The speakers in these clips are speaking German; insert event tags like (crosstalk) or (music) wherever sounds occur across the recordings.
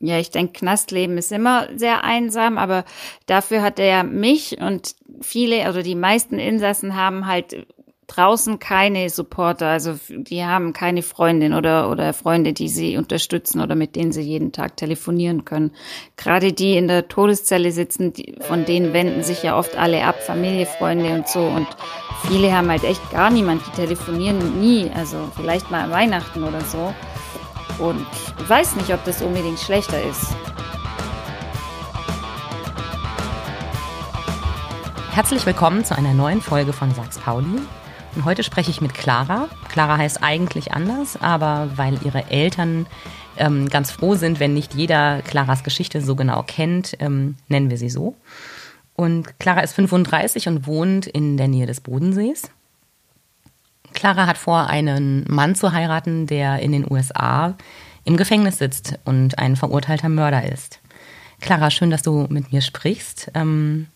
Ja, ich denke, Knastleben ist immer sehr einsam, aber dafür hat er ja mich und viele, also die meisten Insassen haben halt draußen keine Supporter, also die haben keine Freundin oder, oder Freunde, die sie unterstützen oder mit denen sie jeden Tag telefonieren können. Gerade die in der Todeszelle sitzen, die, von denen wenden sich ja oft alle ab, Familie, Freunde und so. Und viele haben halt echt gar niemand, die telefonieren nie, also vielleicht mal Weihnachten oder so. Und weiß nicht, ob das unbedingt schlechter ist. Herzlich willkommen zu einer neuen Folge von Sachs Pauli. Und heute spreche ich mit Clara. Clara heißt eigentlich anders, aber weil ihre Eltern ähm, ganz froh sind, wenn nicht jeder Claras Geschichte so genau kennt, ähm, nennen wir sie so. Und Clara ist 35 und wohnt in der Nähe des Bodensees. Clara hat vor, einen Mann zu heiraten, der in den USA im Gefängnis sitzt und ein verurteilter Mörder ist. Clara, schön, dass du mit mir sprichst. Ähm,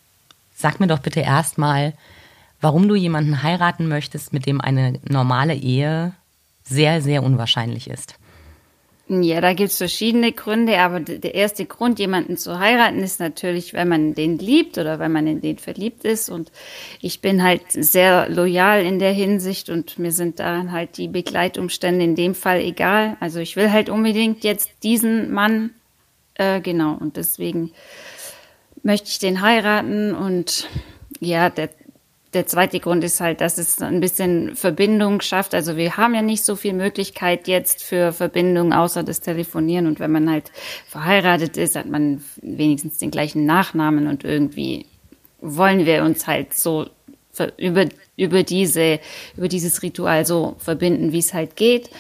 sag mir doch bitte erstmal, warum du jemanden heiraten möchtest, mit dem eine normale Ehe sehr, sehr unwahrscheinlich ist. Ja, da gibt's verschiedene Gründe, aber der erste Grund, jemanden zu heiraten, ist natürlich, wenn man den liebt oder wenn man in den verliebt ist. Und ich bin halt sehr loyal in der Hinsicht und mir sind da halt die Begleitumstände in dem Fall egal. Also ich will halt unbedingt jetzt diesen Mann, äh, genau, und deswegen möchte ich den heiraten und ja, der der zweite Grund ist halt, dass es ein bisschen Verbindung schafft. Also wir haben ja nicht so viel Möglichkeit jetzt für Verbindung außer das Telefonieren. Und wenn man halt verheiratet ist, hat man wenigstens den gleichen Nachnamen und irgendwie wollen wir uns halt so über, über diese, über dieses Ritual so verbinden, wie es halt geht.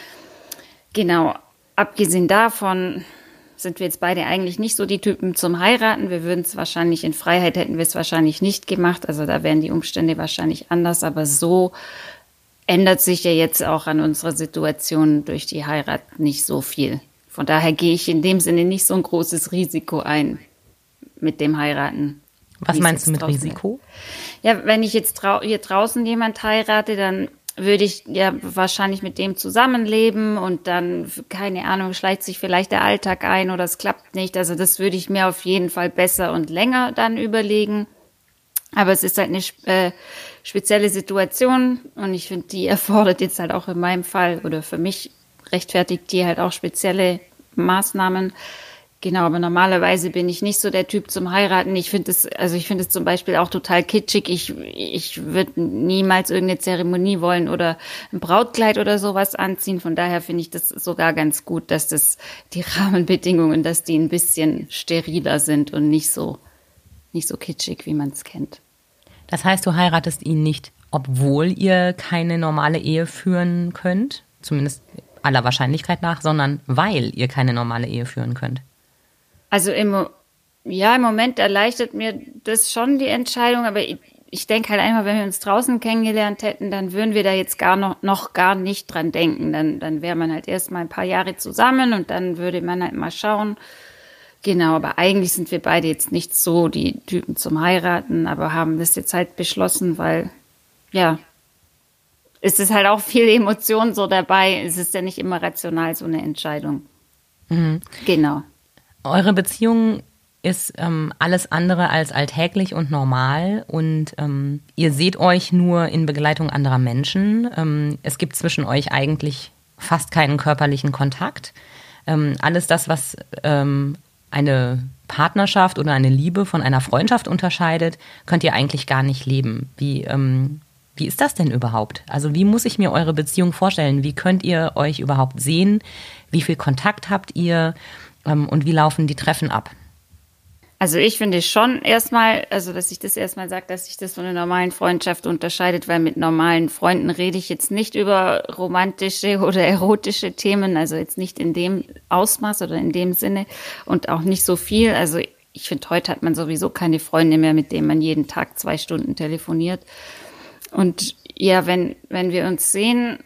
Genau. Abgesehen davon sind wir jetzt beide eigentlich nicht so die Typen zum Heiraten. Wir würden es wahrscheinlich in Freiheit hätten wir es wahrscheinlich nicht gemacht. Also da wären die Umstände wahrscheinlich anders. Aber so ändert sich ja jetzt auch an unserer Situation durch die Heirat nicht so viel. Von daher gehe ich in dem Sinne nicht so ein großes Risiko ein mit dem Heiraten. Was meinst du mit Risiko? Ja, wenn ich jetzt drau hier draußen jemand heirate, dann würde ich ja wahrscheinlich mit dem zusammenleben und dann, keine Ahnung, schleicht sich vielleicht der Alltag ein oder es klappt nicht. Also das würde ich mir auf jeden Fall besser und länger dann überlegen. Aber es ist halt eine äh, spezielle Situation und ich finde, die erfordert jetzt halt auch in meinem Fall oder für mich rechtfertigt die halt auch spezielle Maßnahmen. Genau, aber normalerweise bin ich nicht so der Typ zum Heiraten. Ich finde es, also ich finde es zum Beispiel auch total kitschig. Ich, ich würde niemals irgendeine Zeremonie wollen oder ein Brautkleid oder sowas anziehen. Von daher finde ich das sogar ganz gut, dass das die (laughs) Rahmenbedingungen, dass die ein bisschen steriler sind und nicht so, nicht so kitschig, wie man es kennt. Das heißt, du heiratest ihn nicht, obwohl ihr keine normale Ehe führen könnt, zumindest aller Wahrscheinlichkeit nach, sondern weil ihr keine normale Ehe führen könnt. Also im, ja, im Moment erleichtert mir das schon die Entscheidung, aber ich, ich denke halt einmal, wenn wir uns draußen kennengelernt hätten, dann würden wir da jetzt gar noch, noch gar nicht dran denken. Dann, dann wäre man halt erst mal ein paar Jahre zusammen und dann würde man halt mal schauen. Genau, aber eigentlich sind wir beide jetzt nicht so die Typen zum Heiraten, aber haben das jetzt halt beschlossen, weil, ja, es ist halt auch viel Emotion so dabei. Es ist ja nicht immer rational so eine Entscheidung. Mhm. Genau. Eure Beziehung ist ähm, alles andere als alltäglich und normal und ähm, ihr seht euch nur in Begleitung anderer Menschen. Ähm, es gibt zwischen euch eigentlich fast keinen körperlichen Kontakt. Ähm, alles das, was ähm, eine Partnerschaft oder eine Liebe von einer Freundschaft unterscheidet, könnt ihr eigentlich gar nicht leben. Wie, ähm, wie ist das denn überhaupt? Also wie muss ich mir eure Beziehung vorstellen? Wie könnt ihr euch überhaupt sehen? Wie viel Kontakt habt ihr? Ähm, und wie laufen die Treffen ab? Also ich finde schon erstmal, also dass ich das erstmal sage, dass sich das von einer normalen Freundschaft unterscheidet, weil mit normalen Freunden rede ich jetzt nicht über romantische oder erotische Themen, also jetzt nicht in dem Ausmaß oder in dem Sinne und auch nicht so viel. Also ich finde, heute hat man sowieso keine Freunde mehr, mit denen man jeden Tag zwei Stunden telefoniert. Und ja, wenn, wenn wir uns sehen,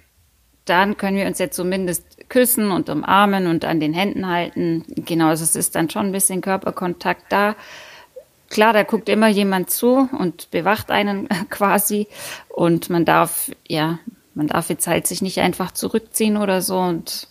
dann können wir uns ja zumindest küssen und umarmen und an den Händen halten. Genau, also es ist dann schon ein bisschen Körperkontakt da. Klar, da guckt immer jemand zu und bewacht einen (laughs) quasi. Und man darf, ja, man darf jetzt halt sich nicht einfach zurückziehen oder so. Und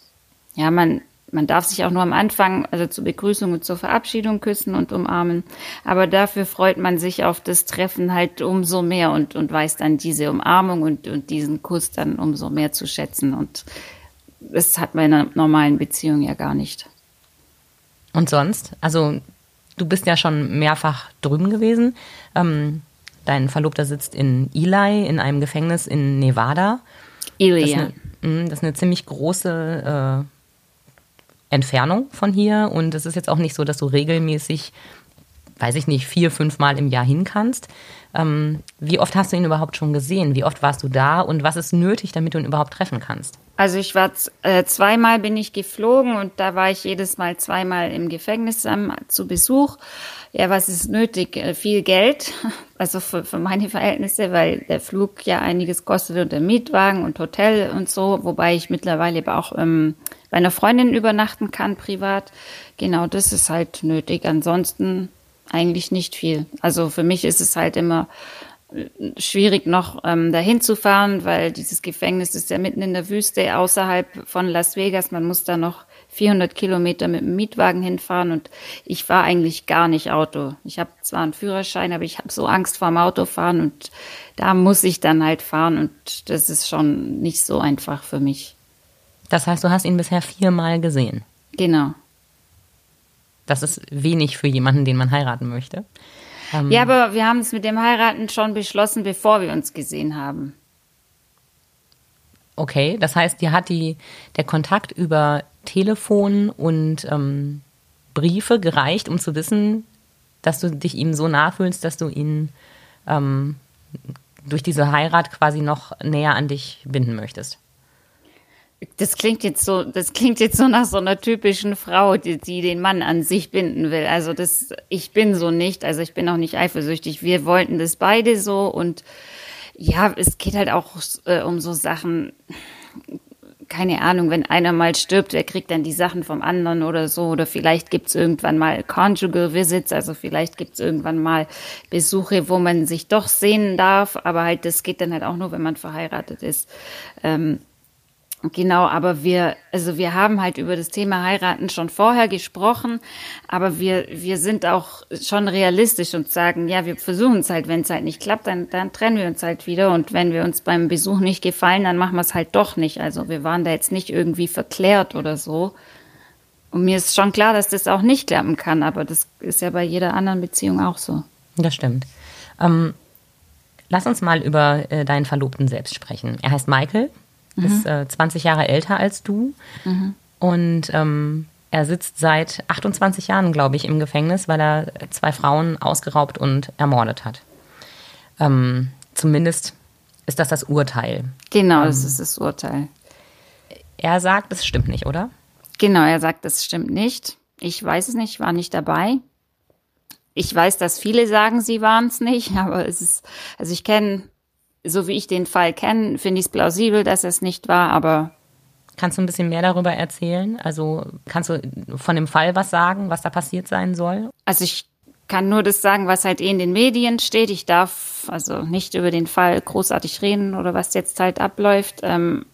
ja, man, man darf sich auch nur am Anfang, also zur Begrüßung und zur Verabschiedung küssen und umarmen. Aber dafür freut man sich auf das Treffen halt umso mehr und, und weiß dann diese Umarmung und, und diesen Kuss dann umso mehr zu schätzen. Und das hat man in einer normalen Beziehung ja gar nicht. Und sonst? Also, du bist ja schon mehrfach drüben gewesen. Ähm, dein Verlobter sitzt in Eli, in einem Gefängnis in Nevada. Eli, das ja. Mm, das ist eine ziemlich große äh, Entfernung von hier und es ist jetzt auch nicht so, dass du regelmäßig, weiß ich nicht, vier, fünf Mal im Jahr hin kannst. Ähm, wie oft hast du ihn überhaupt schon gesehen? Wie oft warst du da und was ist nötig, damit du ihn überhaupt treffen kannst? Also ich war äh, zweimal bin ich geflogen und da war ich jedes Mal zweimal im Gefängnis ähm, zu Besuch. Ja, was ist nötig? Äh, viel Geld, (laughs) also für, für meine Verhältnisse, weil der Flug ja einiges kostet und der Mietwagen und Hotel und so, wobei ich mittlerweile aber auch ähm, bei einer Freundin übernachten kann, privat. Genau, das ist halt nötig. Ansonsten eigentlich nicht viel. Also für mich ist es halt immer schwierig noch ähm, dahin zu fahren, weil dieses Gefängnis ist ja mitten in der Wüste außerhalb von Las Vegas. Man muss da noch 400 Kilometer mit dem Mietwagen hinfahren und ich fahre eigentlich gar nicht Auto. Ich habe zwar einen Führerschein, aber ich habe so Angst vor dem Autofahren und da muss ich dann halt fahren und das ist schon nicht so einfach für mich. Das heißt, du hast ihn bisher viermal gesehen. Genau. Das ist wenig für jemanden, den man heiraten möchte. Ähm ja, aber wir haben es mit dem Heiraten schon beschlossen, bevor wir uns gesehen haben. Okay, das heißt, dir hat die, der Kontakt über Telefon und ähm, Briefe gereicht, um zu wissen, dass du dich ihm so nah fühlst, dass du ihn ähm, durch diese Heirat quasi noch näher an dich binden möchtest. Das klingt jetzt so, das klingt jetzt so nach so einer typischen Frau, die, die den Mann an sich binden will. Also das, ich bin so nicht, also ich bin auch nicht eifersüchtig. Wir wollten das beide so und ja, es geht halt auch äh, um so Sachen, keine Ahnung, wenn einer mal stirbt, wer kriegt dann die Sachen vom anderen oder so. Oder vielleicht gibt's irgendwann mal Conjugal Visits, also vielleicht gibt's irgendwann mal Besuche, wo man sich doch sehen darf, aber halt das geht dann halt auch nur, wenn man verheiratet ist. Ähm, Genau, aber wir, also wir haben halt über das Thema heiraten schon vorher gesprochen, aber wir, wir sind auch schon realistisch und sagen, ja, wir versuchen es halt, wenn es halt nicht klappt, dann, dann trennen wir uns halt wieder und wenn wir uns beim Besuch nicht gefallen, dann machen wir es halt doch nicht. Also wir waren da jetzt nicht irgendwie verklärt oder so. Und mir ist schon klar, dass das auch nicht klappen kann, aber das ist ja bei jeder anderen Beziehung auch so. Das stimmt. Ähm, lass uns mal über äh, deinen Verlobten selbst sprechen. Er heißt Michael mhm. ist äh, 20 Jahre älter als du. Mhm. Und ähm, er sitzt seit 28 Jahren, glaube ich, im Gefängnis, weil er zwei Frauen ausgeraubt und ermordet hat. Ähm, zumindest ist das das Urteil. Genau, das ähm, ist das Urteil. Er sagt, es stimmt nicht, oder? Genau, er sagt, es stimmt nicht. Ich weiß es nicht, ich war nicht dabei. Ich weiß, dass viele sagen, sie waren es nicht, (laughs) aber es ist, also ich kenne so wie ich den Fall kenne, finde ich es plausibel, dass es nicht war, aber. Kannst du ein bisschen mehr darüber erzählen? Also kannst du von dem Fall was sagen, was da passiert sein soll? Also ich kann nur das sagen, was halt eh in den Medien steht. Ich darf also nicht über den Fall großartig reden oder was jetzt halt abläuft. Ähm,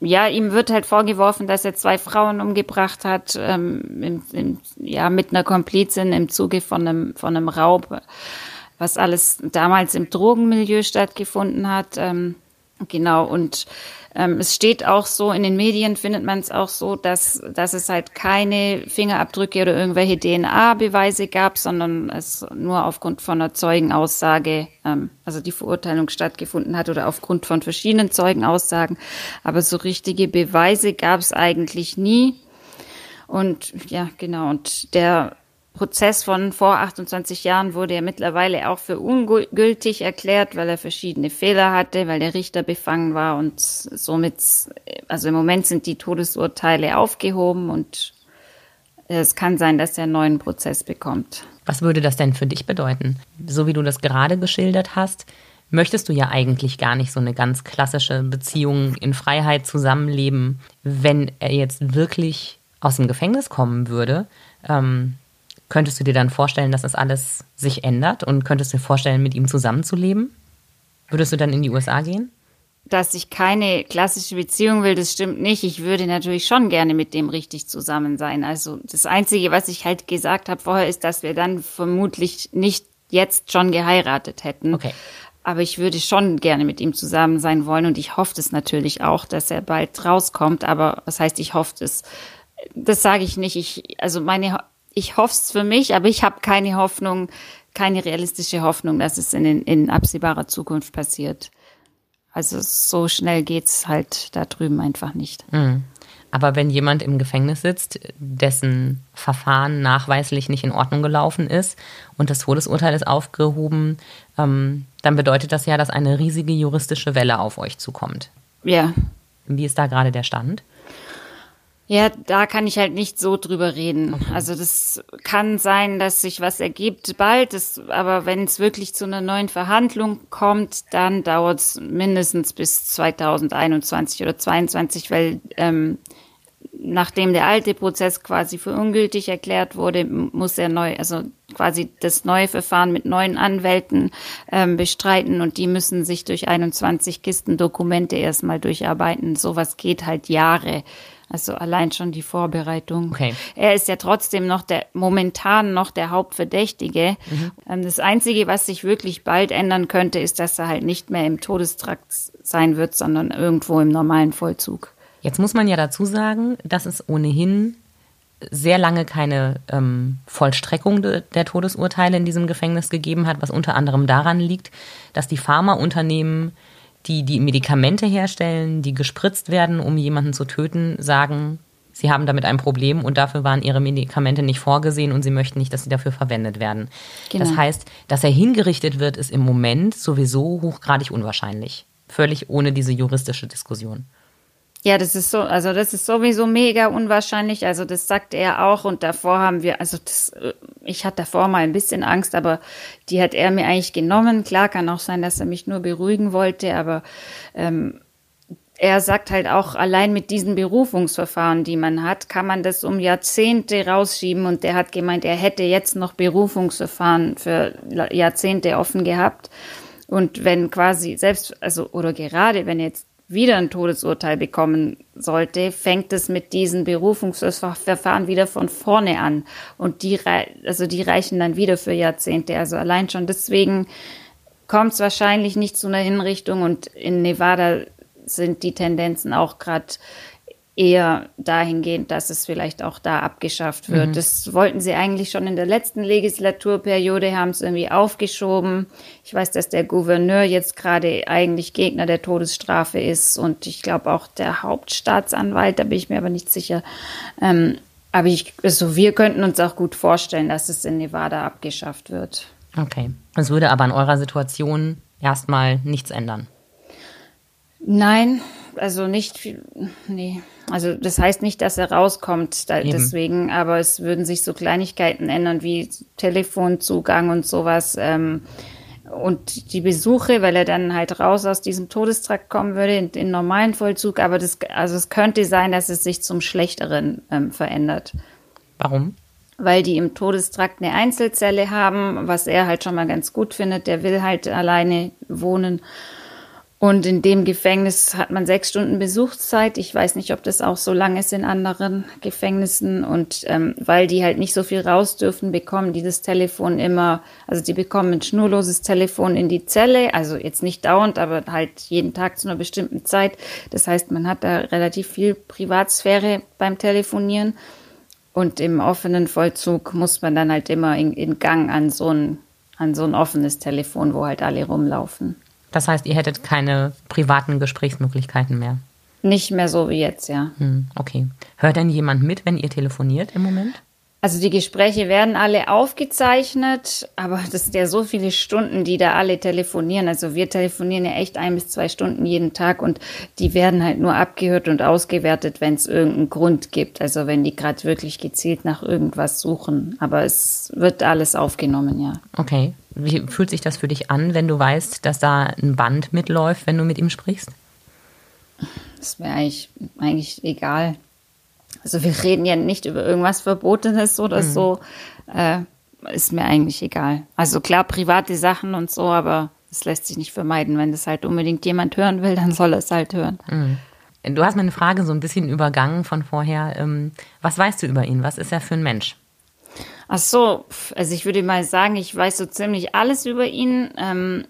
ja, ihm wird halt vorgeworfen, dass er zwei Frauen umgebracht hat, ähm, im, im, ja, mit einer Komplizin im Zuge von einem, von einem Raub was alles damals im Drogenmilieu stattgefunden hat. Ähm, genau, und ähm, es steht auch so, in den Medien findet man es auch so, dass, dass es halt keine Fingerabdrücke oder irgendwelche DNA-Beweise gab, sondern es nur aufgrund von einer Zeugenaussage, ähm, also die Verurteilung stattgefunden hat oder aufgrund von verschiedenen Zeugenaussagen. Aber so richtige Beweise gab es eigentlich nie. Und ja, genau, und der Prozess von vor 28 Jahren wurde ja mittlerweile auch für ungültig erklärt, weil er verschiedene Fehler hatte, weil der Richter befangen war und somit, also im Moment sind die Todesurteile aufgehoben und es kann sein, dass er einen neuen Prozess bekommt. Was würde das denn für dich bedeuten? So wie du das gerade geschildert hast, möchtest du ja eigentlich gar nicht so eine ganz klassische Beziehung in Freiheit zusammenleben. Wenn er jetzt wirklich aus dem Gefängnis kommen würde, ähm, Könntest du dir dann vorstellen, dass das alles sich ändert und könntest du dir vorstellen, mit ihm zusammenzuleben? Würdest du dann in die USA gehen? dass ich keine klassische Beziehung will, das stimmt nicht. Ich würde natürlich schon gerne mit dem richtig zusammen sein. Also das Einzige, was ich halt gesagt habe vorher, ist, dass wir dann vermutlich nicht jetzt schon geheiratet hätten. Okay. Aber ich würde schon gerne mit ihm zusammen sein wollen und ich hoffe es natürlich auch, dass er bald rauskommt. Aber was heißt, ich hoffe es? Das sage ich nicht. Ich, also meine, ich hoffe es für mich, aber ich habe keine Hoffnung, keine realistische Hoffnung, dass es in, in absehbarer Zukunft passiert. Also so schnell geht's halt da drüben einfach nicht. Mhm. Aber wenn jemand im Gefängnis sitzt, dessen Verfahren nachweislich nicht in Ordnung gelaufen ist und das Todesurteil ist aufgehoben, ähm, dann bedeutet das ja, dass eine riesige juristische Welle auf euch zukommt. Ja. Wie ist da gerade der Stand? Ja, da kann ich halt nicht so drüber reden. Okay. Also das kann sein, dass sich was ergibt bald, das, aber wenn es wirklich zu einer neuen Verhandlung kommt, dann dauert es mindestens bis 2021 oder 2022, weil ähm, nachdem der alte Prozess quasi für ungültig erklärt wurde, muss er neu, also quasi das neue Verfahren mit neuen Anwälten ähm, bestreiten und die müssen sich durch 21 Kisten Dokumente erstmal durcharbeiten. Sowas geht halt Jahre. Also allein schon die Vorbereitung. Okay. Er ist ja trotzdem noch der, momentan noch der Hauptverdächtige. Mhm. Ähm, das Einzige, was sich wirklich bald ändern könnte, ist, dass er halt nicht mehr im Todestrakt sein wird, sondern irgendwo im normalen Vollzug. Jetzt muss man ja dazu sagen, dass es ohnehin sehr lange keine ähm, Vollstreckung de, der Todesurteile in diesem Gefängnis gegeben hat, was unter anderem daran liegt, dass die Pharmaunternehmen die die Medikamente herstellen, die gespritzt werden, um jemanden zu töten, sagen, sie haben damit ein Problem und dafür waren ihre Medikamente nicht vorgesehen und sie möchten nicht, dass sie dafür verwendet werden. Genau. Das heißt, dass er hingerichtet wird, ist im Moment sowieso hochgradig unwahrscheinlich. Völlig ohne diese juristische Diskussion. Ja, das ist so, also das ist sowieso mega unwahrscheinlich. Also das sagt er auch und davor haben wir, also das, äh, ich hatte davor mal ein bisschen Angst, aber die hat er mir eigentlich genommen. Klar kann auch sein, dass er mich nur beruhigen wollte, aber ähm, er sagt halt auch, allein mit diesen Berufungsverfahren, die man hat, kann man das um Jahrzehnte rausschieben. Und der hat gemeint, er hätte jetzt noch Berufungsverfahren für Jahrzehnte offen gehabt. Und wenn quasi selbst, also oder gerade wenn jetzt wieder ein Todesurteil bekommen sollte, fängt es mit diesen Berufungsverfahren wieder von vorne an. Und die, also die reichen dann wieder für Jahrzehnte. Also allein schon deswegen kommt es wahrscheinlich nicht zu einer Hinrichtung. Und in Nevada sind die Tendenzen auch gerade eher dahingehend, dass es vielleicht auch da abgeschafft wird. Mhm. Das wollten sie eigentlich schon in der letzten Legislaturperiode, haben es irgendwie aufgeschoben. Ich weiß, dass der Gouverneur jetzt gerade eigentlich Gegner der Todesstrafe ist und ich glaube auch der Hauptstaatsanwalt, da bin ich mir aber nicht sicher. Ähm, aber ich, also wir könnten uns auch gut vorstellen, dass es in Nevada abgeschafft wird. Okay. Es würde aber an eurer Situation erstmal nichts ändern. Nein, also nicht viel, nee. Also das heißt nicht, dass er rauskommt da, deswegen, aber es würden sich so Kleinigkeiten ändern wie Telefonzugang und sowas. Ähm, und die Besuche, weil er dann halt raus aus diesem Todestrakt kommen würde, in den normalen Vollzug. Aber das, also es könnte sein, dass es sich zum Schlechteren ähm, verändert. Warum? Weil die im Todestrakt eine Einzelzelle haben, was er halt schon mal ganz gut findet. Der will halt alleine wohnen. Und in dem Gefängnis hat man sechs Stunden Besuchszeit. Ich weiß nicht, ob das auch so lang ist in anderen Gefängnissen. Und ähm, weil die halt nicht so viel raus dürfen, bekommen die das Telefon immer, also die bekommen ein schnurloses Telefon in die Zelle. Also jetzt nicht dauernd, aber halt jeden Tag zu einer bestimmten Zeit. Das heißt, man hat da relativ viel Privatsphäre beim Telefonieren. Und im offenen Vollzug muss man dann halt immer in, in Gang an so ein, an so ein offenes Telefon, wo halt alle rumlaufen. Das heißt, ihr hättet keine privaten Gesprächsmöglichkeiten mehr? Nicht mehr so wie jetzt, ja. Hm, okay. Hört denn jemand mit, wenn ihr telefoniert im Moment? Also die Gespräche werden alle aufgezeichnet, aber (laughs) das sind ja so viele Stunden, die da alle telefonieren. Also wir telefonieren ja echt ein bis zwei Stunden jeden Tag und die werden halt nur abgehört und ausgewertet, wenn es irgendeinen Grund gibt. Also wenn die gerade wirklich gezielt nach irgendwas suchen. Aber es wird alles aufgenommen, ja. Okay. Wie fühlt sich das für dich an, wenn du weißt, dass da ein Band mitläuft, wenn du mit ihm sprichst? Das ist mir eigentlich, eigentlich egal. Also wir reden ja nicht über irgendwas Verbotenes oder mhm. so. Äh, ist mir eigentlich egal. Also klar, private Sachen und so, aber das lässt sich nicht vermeiden. Wenn das halt unbedingt jemand hören will, dann soll er es halt hören. Mhm. Du hast meine Frage so ein bisschen übergangen von vorher. Ähm, was weißt du über ihn? Was ist er für ein Mensch? Ach so, also ich würde mal sagen, ich weiß so ziemlich alles über ihn. Ähm,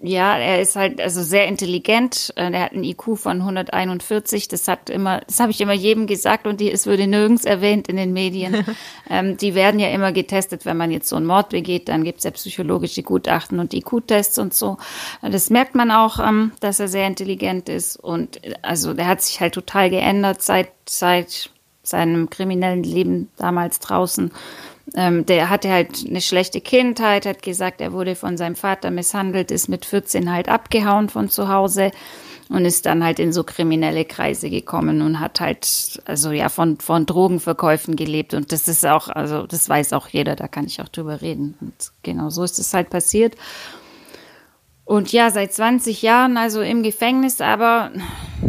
ja, er ist halt also sehr intelligent. Äh, er hat einen IQ von 141. Das hat immer, das habe ich immer jedem gesagt und die, es würde nirgends erwähnt in den Medien. (laughs) ähm, die werden ja immer getestet, wenn man jetzt so einen Mord begeht, dann gibt's ja psychologische Gutachten und IQ-Tests und so. Das merkt man auch, ähm, dass er sehr intelligent ist und also der hat sich halt total geändert seit seit seinem kriminellen Leben damals draußen. Ähm, der hatte halt eine schlechte Kindheit, hat gesagt, er wurde von seinem Vater misshandelt, ist mit 14 halt abgehauen von zu Hause und ist dann halt in so kriminelle Kreise gekommen und hat halt, also ja, von, von Drogenverkäufen gelebt. Und das ist auch, also das weiß auch jeder, da kann ich auch drüber reden. Und genau so ist es halt passiert. Und ja, seit 20 Jahren also im Gefängnis, aber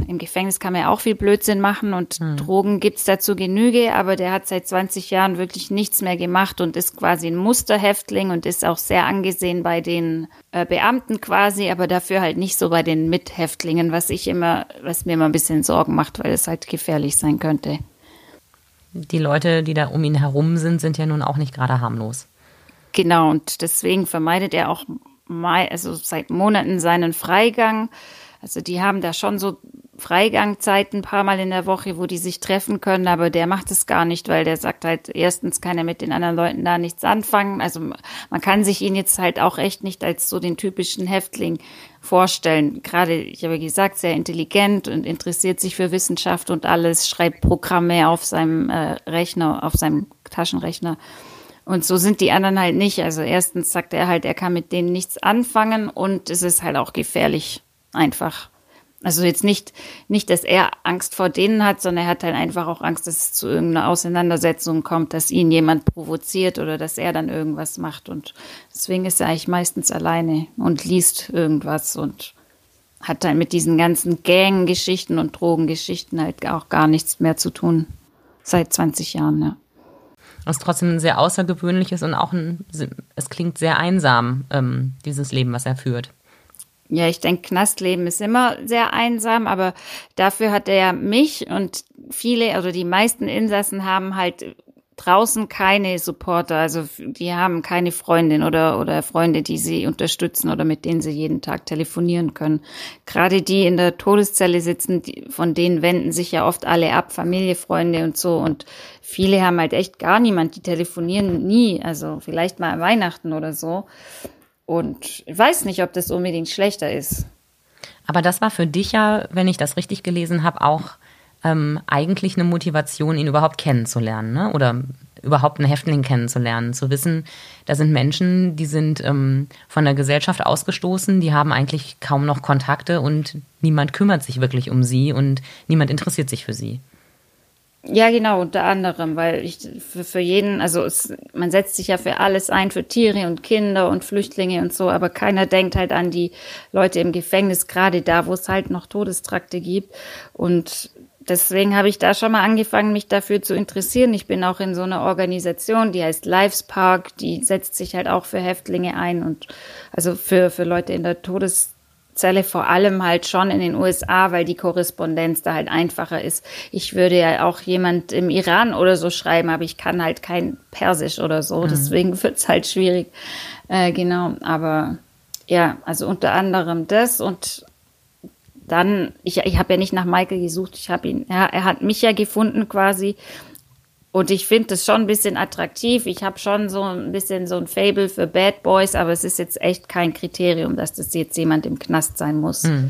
im Gefängnis kann man ja auch viel Blödsinn machen und hm. Drogen gibt's dazu Genüge, aber der hat seit 20 Jahren wirklich nichts mehr gemacht und ist quasi ein Musterhäftling und ist auch sehr angesehen bei den äh, Beamten quasi, aber dafür halt nicht so bei den Mithäftlingen, was ich immer, was mir immer ein bisschen Sorgen macht, weil es halt gefährlich sein könnte. Die Leute, die da um ihn herum sind, sind ja nun auch nicht gerade harmlos. Genau, und deswegen vermeidet er auch Mai, also seit Monaten seinen Freigang. Also die haben da schon so Freigangzeiten ein paar Mal in der Woche, wo die sich treffen können, aber der macht es gar nicht, weil der sagt halt, erstens kann er mit den anderen Leuten da nichts anfangen. Also man kann sich ihn jetzt halt auch echt nicht als so den typischen Häftling vorstellen. Gerade, ich habe gesagt, sehr intelligent und interessiert sich für Wissenschaft und alles, schreibt Programme auf seinem äh, Rechner, auf seinem Taschenrechner. Und so sind die anderen halt nicht. Also erstens sagt er halt, er kann mit denen nichts anfangen und es ist halt auch gefährlich einfach. Also jetzt nicht, nicht, dass er Angst vor denen hat, sondern er hat halt einfach auch Angst, dass es zu irgendeiner Auseinandersetzung kommt, dass ihn jemand provoziert oder dass er dann irgendwas macht. Und deswegen ist er eigentlich meistens alleine und liest irgendwas und hat dann mit diesen ganzen Gang-Geschichten und Drogengeschichten halt auch gar nichts mehr zu tun. Seit 20 Jahren, ja was trotzdem ein sehr außergewöhnliches und auch ein, es klingt sehr einsam, ähm, dieses Leben, was er führt. Ja, ich denke, Knastleben ist immer sehr einsam, aber dafür hat er ja mich und viele, also die meisten Insassen haben halt draußen keine Supporter, also die haben keine Freundin oder, oder Freunde, die sie unterstützen oder mit denen sie jeden Tag telefonieren können. Gerade die in der Todeszelle sitzen, die, von denen wenden sich ja oft alle ab, Familie, Freunde und so. Und viele haben halt echt gar niemand, die telefonieren nie, also vielleicht mal Weihnachten oder so. Und ich weiß nicht, ob das unbedingt schlechter ist. Aber das war für dich ja, wenn ich das richtig gelesen habe, auch ähm, eigentlich eine Motivation, ihn überhaupt kennenzulernen, ne? Oder überhaupt einen Häftling kennenzulernen, zu wissen, da sind Menschen, die sind ähm, von der Gesellschaft ausgestoßen, die haben eigentlich kaum noch Kontakte und niemand kümmert sich wirklich um sie und niemand interessiert sich für sie. Ja, genau, unter anderem, weil ich für, für jeden, also es, man setzt sich ja für alles ein, für Tiere und Kinder und Flüchtlinge und so, aber keiner denkt halt an die Leute im Gefängnis, gerade da, wo es halt noch Todestrakte gibt. Und deswegen habe ich da schon mal angefangen, mich dafür zu interessieren. Ich bin auch in so einer Organisation, die heißt Lives Park, die setzt sich halt auch für Häftlinge ein und also für, für Leute in der Todeszelle vor allem halt schon in den USA, weil die Korrespondenz da halt einfacher ist. Ich würde ja auch jemand im Iran oder so schreiben, aber ich kann halt kein Persisch oder so, mhm. deswegen wird es halt schwierig. Äh, genau, aber ja, also unter anderem das und dann, ich, ich habe ja nicht nach Michael gesucht, ich habe ihn, er, er hat mich ja gefunden quasi. Und ich finde das schon ein bisschen attraktiv. Ich habe schon so ein bisschen so ein Fable für Bad Boys, aber es ist jetzt echt kein Kriterium, dass das jetzt jemand im Knast sein muss. Hm.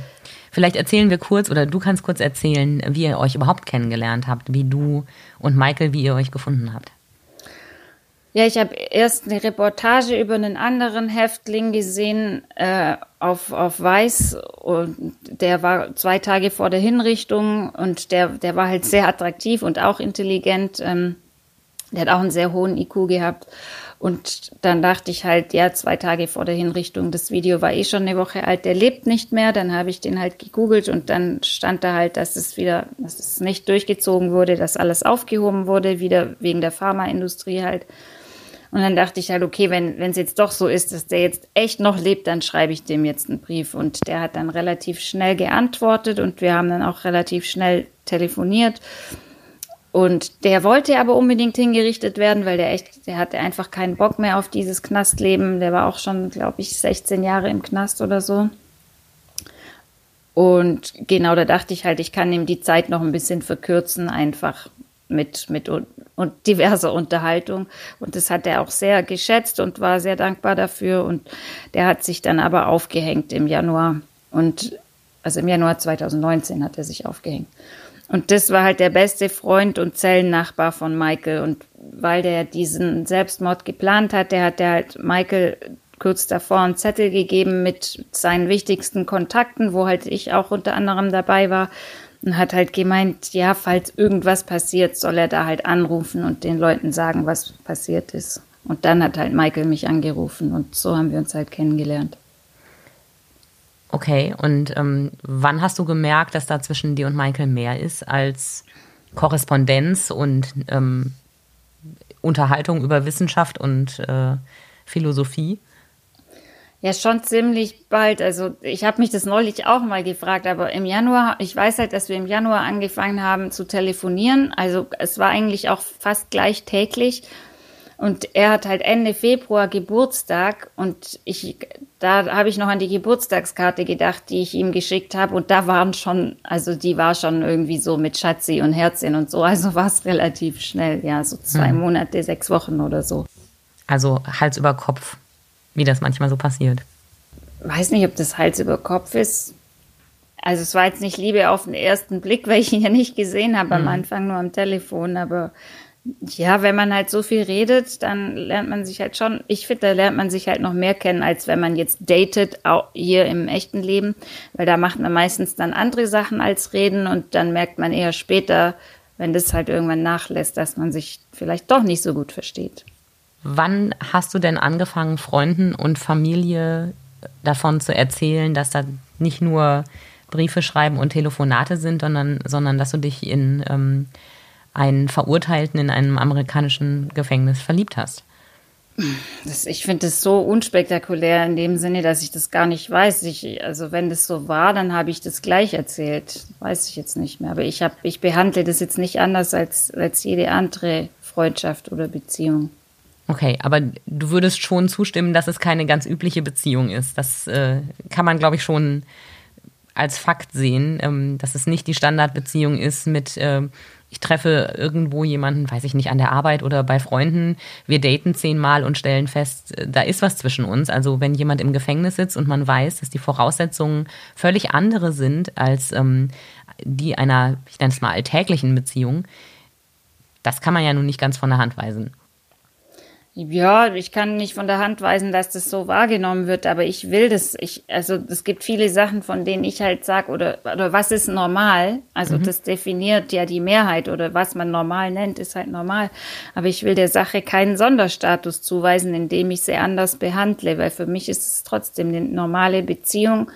Vielleicht erzählen wir kurz oder du kannst kurz erzählen, wie ihr euch überhaupt kennengelernt habt, wie du und Michael, wie ihr euch gefunden habt. Ja, ich habe erst eine Reportage über einen anderen Häftling gesehen äh, auf, auf Weiß und der war zwei Tage vor der Hinrichtung und der, der war halt sehr attraktiv und auch intelligent. Ähm, der hat auch einen sehr hohen IQ gehabt. Und dann dachte ich halt, ja, zwei Tage vor der Hinrichtung, das Video war eh schon eine Woche alt, der lebt nicht mehr. Dann habe ich den halt gegoogelt und dann stand da halt, dass es wieder, dass es nicht durchgezogen wurde, dass alles aufgehoben wurde, wieder wegen der Pharmaindustrie halt. Und dann dachte ich halt, okay, wenn es jetzt doch so ist, dass der jetzt echt noch lebt, dann schreibe ich dem jetzt einen Brief. Und der hat dann relativ schnell geantwortet und wir haben dann auch relativ schnell telefoniert. Und der wollte aber unbedingt hingerichtet werden, weil der echt, der hatte einfach keinen Bock mehr auf dieses Knastleben. Der war auch schon, glaube ich, 16 Jahre im Knast oder so. Und genau, da dachte ich halt, ich kann ihm die Zeit noch ein bisschen verkürzen, einfach mit, mit und, diverser Unterhaltung. Und das hat er auch sehr geschätzt und war sehr dankbar dafür. Und der hat sich dann aber aufgehängt im Januar. Und also im Januar 2019 hat er sich aufgehängt. Und das war halt der beste Freund und Zellennachbar von Michael. Und weil der diesen Selbstmord geplant hat, der hat der halt Michael kurz davor einen Zettel gegeben mit seinen wichtigsten Kontakten, wo halt ich auch unter anderem dabei war. Und hat halt gemeint, ja, falls irgendwas passiert, soll er da halt anrufen und den Leuten sagen, was passiert ist. Und dann hat halt Michael mich angerufen und so haben wir uns halt kennengelernt. Okay, und ähm, wann hast du gemerkt, dass da zwischen dir und Michael mehr ist als Korrespondenz und ähm, Unterhaltung über Wissenschaft und äh, Philosophie? Ja, schon ziemlich bald. Also ich habe mich das neulich auch mal gefragt, aber im Januar, ich weiß halt, dass wir im Januar angefangen haben zu telefonieren. Also es war eigentlich auch fast gleich täglich. Und er hat halt Ende Februar Geburtstag und ich, da habe ich noch an die Geburtstagskarte gedacht, die ich ihm geschickt habe und da waren schon, also die war schon irgendwie so mit Schatzi und Herzchen und so, also war es relativ schnell, ja, so zwei mhm. Monate, sechs Wochen oder so. Also Hals über Kopf, wie das manchmal so passiert. Weiß nicht, ob das Hals über Kopf ist. Also es war jetzt nicht Liebe auf den ersten Blick, (laughs) weil ich ihn ja nicht gesehen habe mhm. am Anfang nur am Telefon, aber ja, wenn man halt so viel redet, dann lernt man sich halt schon, ich finde, da lernt man sich halt noch mehr kennen, als wenn man jetzt datet, auch hier im echten Leben, weil da macht man meistens dann andere Sachen als reden und dann merkt man eher später, wenn das halt irgendwann nachlässt, dass man sich vielleicht doch nicht so gut versteht. Wann hast du denn angefangen, Freunden und Familie davon zu erzählen, dass da nicht nur Briefe schreiben und Telefonate sind, sondern, sondern dass du dich in ähm, einen Verurteilten in einem amerikanischen Gefängnis verliebt hast. Das, ich finde es so unspektakulär in dem Sinne, dass ich das gar nicht weiß. Ich, also wenn das so war, dann habe ich das gleich erzählt. Weiß ich jetzt nicht mehr. Aber ich, hab, ich behandle das jetzt nicht anders als, als jede andere Freundschaft oder Beziehung. Okay, aber du würdest schon zustimmen, dass es keine ganz übliche Beziehung ist. Das äh, kann man, glaube ich, schon als Fakt sehen, ähm, dass es nicht die Standardbeziehung ist mit äh, ich treffe irgendwo jemanden, weiß ich nicht, an der Arbeit oder bei Freunden, wir daten zehnmal und stellen fest, äh, da ist was zwischen uns. Also wenn jemand im Gefängnis sitzt und man weiß, dass die Voraussetzungen völlig andere sind als ähm, die einer, ich nenne es mal, alltäglichen Beziehung, das kann man ja nun nicht ganz von der Hand weisen. Ja, ich kann nicht von der Hand weisen, dass das so wahrgenommen wird, aber ich will das. Ich, also es gibt viele Sachen, von denen ich halt sage, oder, oder was ist normal? Also mhm. das definiert ja die Mehrheit oder was man normal nennt, ist halt normal. Aber ich will der Sache keinen Sonderstatus zuweisen, indem ich sie anders behandle, weil für mich ist es trotzdem eine normale Beziehung.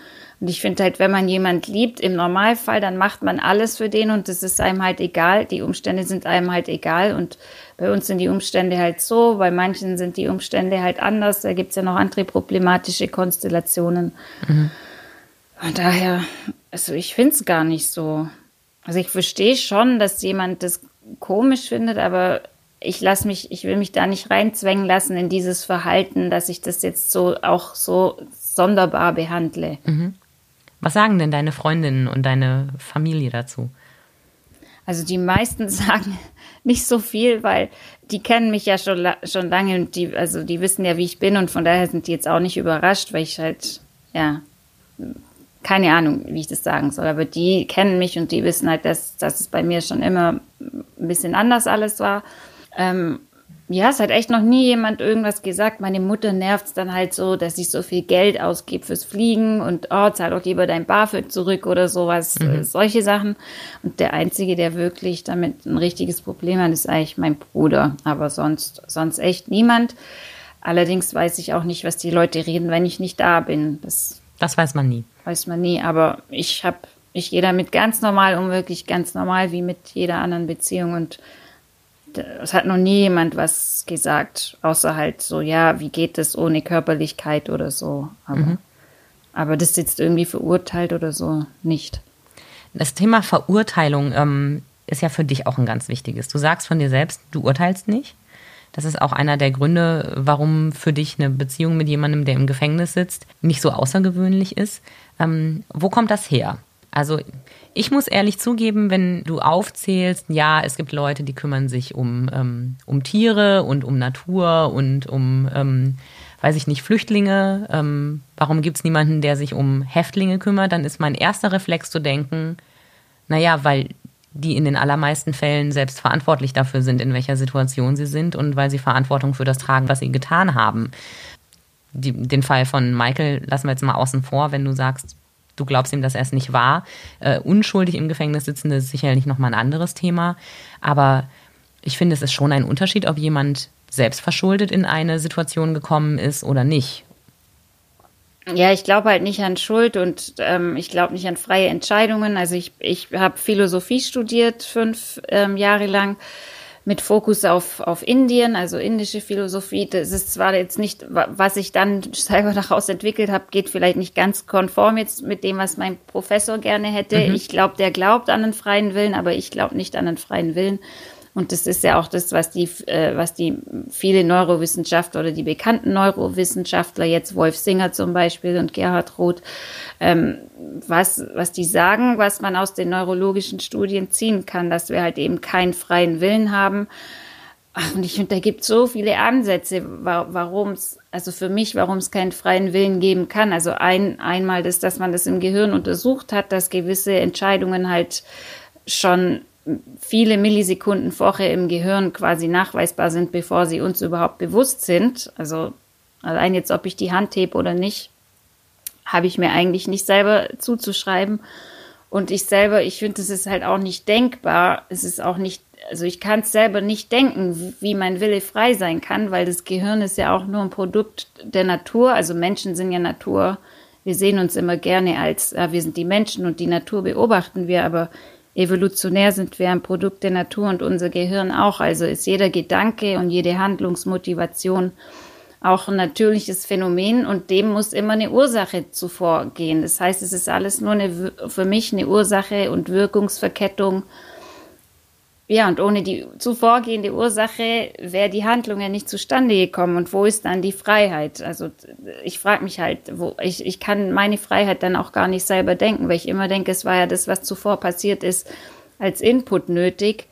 Und ich finde halt, wenn man jemand liebt, im Normalfall, dann macht man alles für den und das ist einem halt egal. Die Umstände sind einem halt egal und bei uns sind die Umstände halt so, bei manchen sind die Umstände halt anders. Da gibt es ja noch andere problematische Konstellationen. Mhm. Von daher, also ich finde es gar nicht so. Also ich verstehe schon, dass jemand das komisch findet, aber ich lasse mich, ich will mich da nicht reinzwängen lassen in dieses Verhalten, dass ich das jetzt so auch so sonderbar behandle. Mhm. Was sagen denn deine Freundinnen und deine Familie dazu? Also die meisten (laughs) sagen nicht so viel, weil die kennen mich ja schon, schon lange und die, also die wissen ja, wie ich bin und von daher sind die jetzt auch nicht überrascht, weil ich halt, ja, keine Ahnung, wie ich das sagen soll, aber die kennen mich und die wissen halt, dass, dass es bei mir schon immer ein bisschen anders alles war. Ähm, ja, es hat echt noch nie jemand irgendwas gesagt. Meine Mutter nervt es dann halt so, dass ich so viel Geld ausgebe fürs Fliegen und oh, zahl doch lieber dein BAföG zurück oder sowas, mhm. Äh, solche Sachen. Und der Einzige, der wirklich damit ein richtiges Problem hat, ist eigentlich mein Bruder. Aber sonst, sonst echt niemand. Allerdings weiß ich auch nicht, was die Leute reden, wenn ich nicht da bin. Das, das weiß man nie. Weiß man nie. Aber ich habe, ich gehe damit ganz normal um, wirklich ganz normal, wie mit jeder anderen Beziehung und es hat noch nie jemand was gesagt, außer halt so, ja, wie geht es ohne Körperlichkeit oder so. Aber, mhm. aber das sitzt irgendwie verurteilt oder so nicht. Das Thema Verurteilung ähm, ist ja für dich auch ein ganz wichtiges. Du sagst von dir selbst, du urteilst nicht. Das ist auch einer der Gründe, warum für dich eine Beziehung mit jemandem, der im Gefängnis sitzt, nicht so außergewöhnlich ist. Ähm, wo kommt das her? Also ich muss ehrlich zugeben, wenn du aufzählst, ja, es gibt Leute, die kümmern sich um, ähm, um Tiere und um Natur und um, ähm, weiß ich nicht, Flüchtlinge. Ähm, warum gibt es niemanden, der sich um Häftlinge kümmert? Dann ist mein erster Reflex zu denken, naja, weil die in den allermeisten Fällen selbst verantwortlich dafür sind, in welcher Situation sie sind und weil sie Verantwortung für das tragen, was sie getan haben. Die, den Fall von Michael lassen wir jetzt mal außen vor, wenn du sagst, du glaubst ihm, dass er es nicht war. Äh, unschuldig im Gefängnis sitzende ist sicherlich nochmal ein anderes Thema. Aber ich finde, es ist schon ein Unterschied, ob jemand selbst verschuldet in eine Situation gekommen ist oder nicht. Ja, ich glaube halt nicht an Schuld und ähm, ich glaube nicht an freie Entscheidungen. Also ich, ich habe Philosophie studiert, fünf ähm, Jahre lang mit Fokus auf, auf Indien, also indische Philosophie. Das ist zwar jetzt nicht, was ich dann selber (laughs) daraus entwickelt habe, geht vielleicht nicht ganz konform jetzt mit dem, was mein Professor gerne hätte. Mhm. Ich glaube, der glaubt an den freien Willen, aber ich glaube nicht an den freien Willen. Und das ist ja auch das, was die, äh, was die viele Neurowissenschaftler oder die bekannten Neurowissenschaftler, jetzt Wolf Singer zum Beispiel und Gerhard Roth, ähm, was, was die sagen, was man aus den neurologischen Studien ziehen kann, dass wir halt eben keinen freien Willen haben. Ach, und ich finde, da gibt so viele Ansätze, warum es, also für mich, warum es keinen freien Willen geben kann. Also ein, einmal das, dass man das im Gehirn untersucht hat, dass gewisse Entscheidungen halt schon viele Millisekunden vorher im Gehirn quasi nachweisbar sind, bevor sie uns überhaupt bewusst sind. Also allein jetzt, ob ich die Hand hebe oder nicht, habe ich mir eigentlich nicht selber zuzuschreiben. Und ich selber, ich finde, es ist halt auch nicht denkbar. Es ist auch nicht, also ich kann es selber nicht denken, wie mein Wille frei sein kann, weil das Gehirn ist ja auch nur ein Produkt der Natur. Also Menschen sind ja Natur. Wir sehen uns immer gerne als, ja, wir sind die Menschen und die Natur beobachten wir, aber Evolutionär sind wir ein Produkt der Natur und unser Gehirn auch. Also ist jeder Gedanke und jede Handlungsmotivation auch ein natürliches Phänomen und dem muss immer eine Ursache zuvor gehen. Das heißt, es ist alles nur eine, für mich eine Ursache und Wirkungsverkettung ja, und ohne die zuvorgehende Ursache wäre die Handlung ja nicht zustande gekommen. Und wo ist dann die Freiheit? Also ich frage mich halt, wo ich, ich kann meine Freiheit dann auch gar nicht selber denken, weil ich immer denke, es war ja das, was zuvor passiert ist, als Input nötig.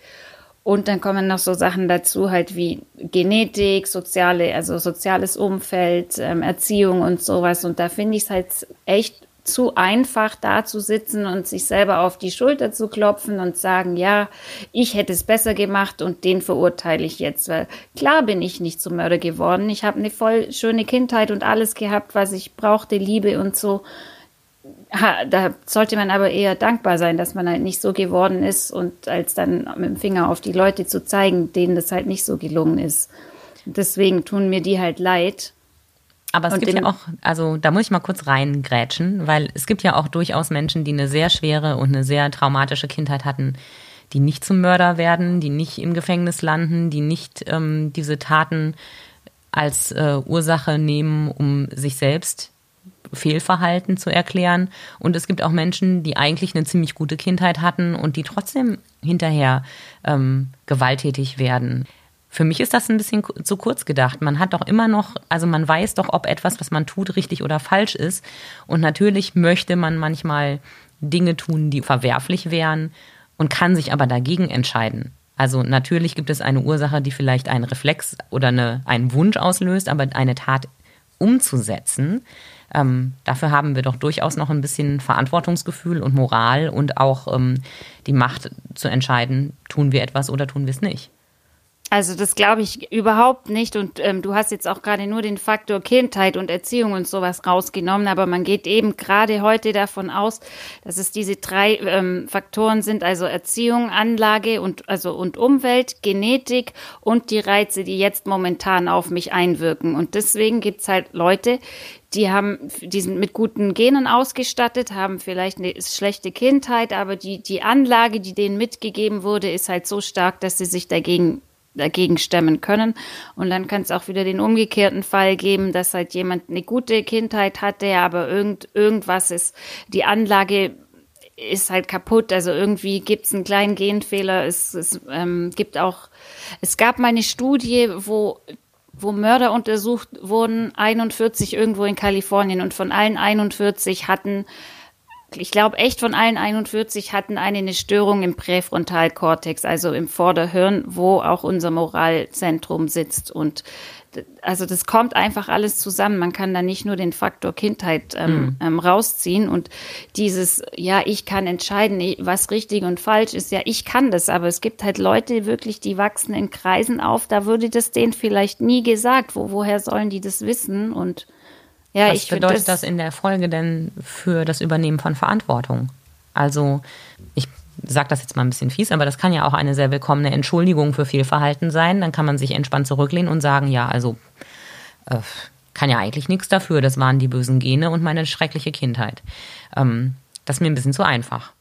Und dann kommen noch so Sachen dazu, halt wie Genetik, soziale, also soziales Umfeld, ähm, Erziehung und sowas. Und da finde ich es halt echt zu einfach da zu sitzen und sich selber auf die Schulter zu klopfen und sagen, ja, ich hätte es besser gemacht und den verurteile ich jetzt. Weil klar bin ich nicht zum Mörder geworden. Ich habe eine voll schöne Kindheit und alles gehabt, was ich brauchte, Liebe und so. Ha, da sollte man aber eher dankbar sein, dass man halt nicht so geworden ist und als dann mit dem Finger auf die Leute zu zeigen, denen das halt nicht so gelungen ist. Deswegen tun mir die halt leid. Aber es und gibt ja auch, also da muss ich mal kurz reingrätschen, weil es gibt ja auch durchaus Menschen, die eine sehr schwere und eine sehr traumatische Kindheit hatten, die nicht zum Mörder werden, die nicht im Gefängnis landen, die nicht ähm, diese Taten als äh, Ursache nehmen, um sich selbst Fehlverhalten zu erklären. Und es gibt auch Menschen, die eigentlich eine ziemlich gute Kindheit hatten und die trotzdem hinterher ähm, gewalttätig werden. Für mich ist das ein bisschen zu kurz gedacht. Man hat doch immer noch, also man weiß doch, ob etwas, was man tut, richtig oder falsch ist. Und natürlich möchte man manchmal Dinge tun, die verwerflich wären und kann sich aber dagegen entscheiden. Also natürlich gibt es eine Ursache, die vielleicht einen Reflex oder eine, einen Wunsch auslöst, aber eine Tat umzusetzen, ähm, dafür haben wir doch durchaus noch ein bisschen Verantwortungsgefühl und Moral und auch ähm, die Macht zu entscheiden, tun wir etwas oder tun wir es nicht. Also das glaube ich überhaupt nicht. Und ähm, du hast jetzt auch gerade nur den Faktor Kindheit und Erziehung und sowas rausgenommen, aber man geht eben gerade heute davon aus, dass es diese drei ähm, Faktoren sind, also Erziehung, Anlage und also und Umwelt, Genetik und die Reize, die jetzt momentan auf mich einwirken. Und deswegen gibt's halt Leute, die haben, die sind mit guten Genen ausgestattet, haben vielleicht eine schlechte Kindheit, aber die, die Anlage, die denen mitgegeben wurde, ist halt so stark, dass sie sich dagegen dagegen stemmen können. Und dann kann es auch wieder den umgekehrten Fall geben, dass halt jemand eine gute Kindheit hatte, aber irgend, irgendwas ist, die Anlage ist halt kaputt. Also irgendwie gibt es einen kleinen Genfehler. Es, es ähm, gibt auch, es gab mal eine Studie, wo wo Mörder untersucht wurden, 41 irgendwo in Kalifornien und von allen 41 hatten ich glaube echt von allen 41 hatten eine eine Störung im Präfrontalkortex, also im Vorderhirn, wo auch unser Moralzentrum sitzt. Und also das kommt einfach alles zusammen. Man kann da nicht nur den Faktor Kindheit ähm, mhm. ähm, rausziehen und dieses, ja, ich kann entscheiden, was richtig und falsch ist. Ja, ich kann das, aber es gibt halt Leute wirklich, die wachsen in Kreisen auf. Da würde das denen vielleicht nie gesagt. Wo, woher sollen die das wissen? Und ja, Was ich bedeutet das, in der Folge denn für das Übernehmen von Verantwortung? Also ich sage das jetzt mal ein bisschen fies, aber das kann ja auch eine sehr willkommene Entschuldigung für viel Verhalten sein. Dann kann man sich entspannt zurücklehnen und sagen, ja, also äh, kann ja eigentlich nichts dafür. Das waren die bösen Gene und meine schreckliche Kindheit. Ähm, das ist mir ein bisschen zu einfach.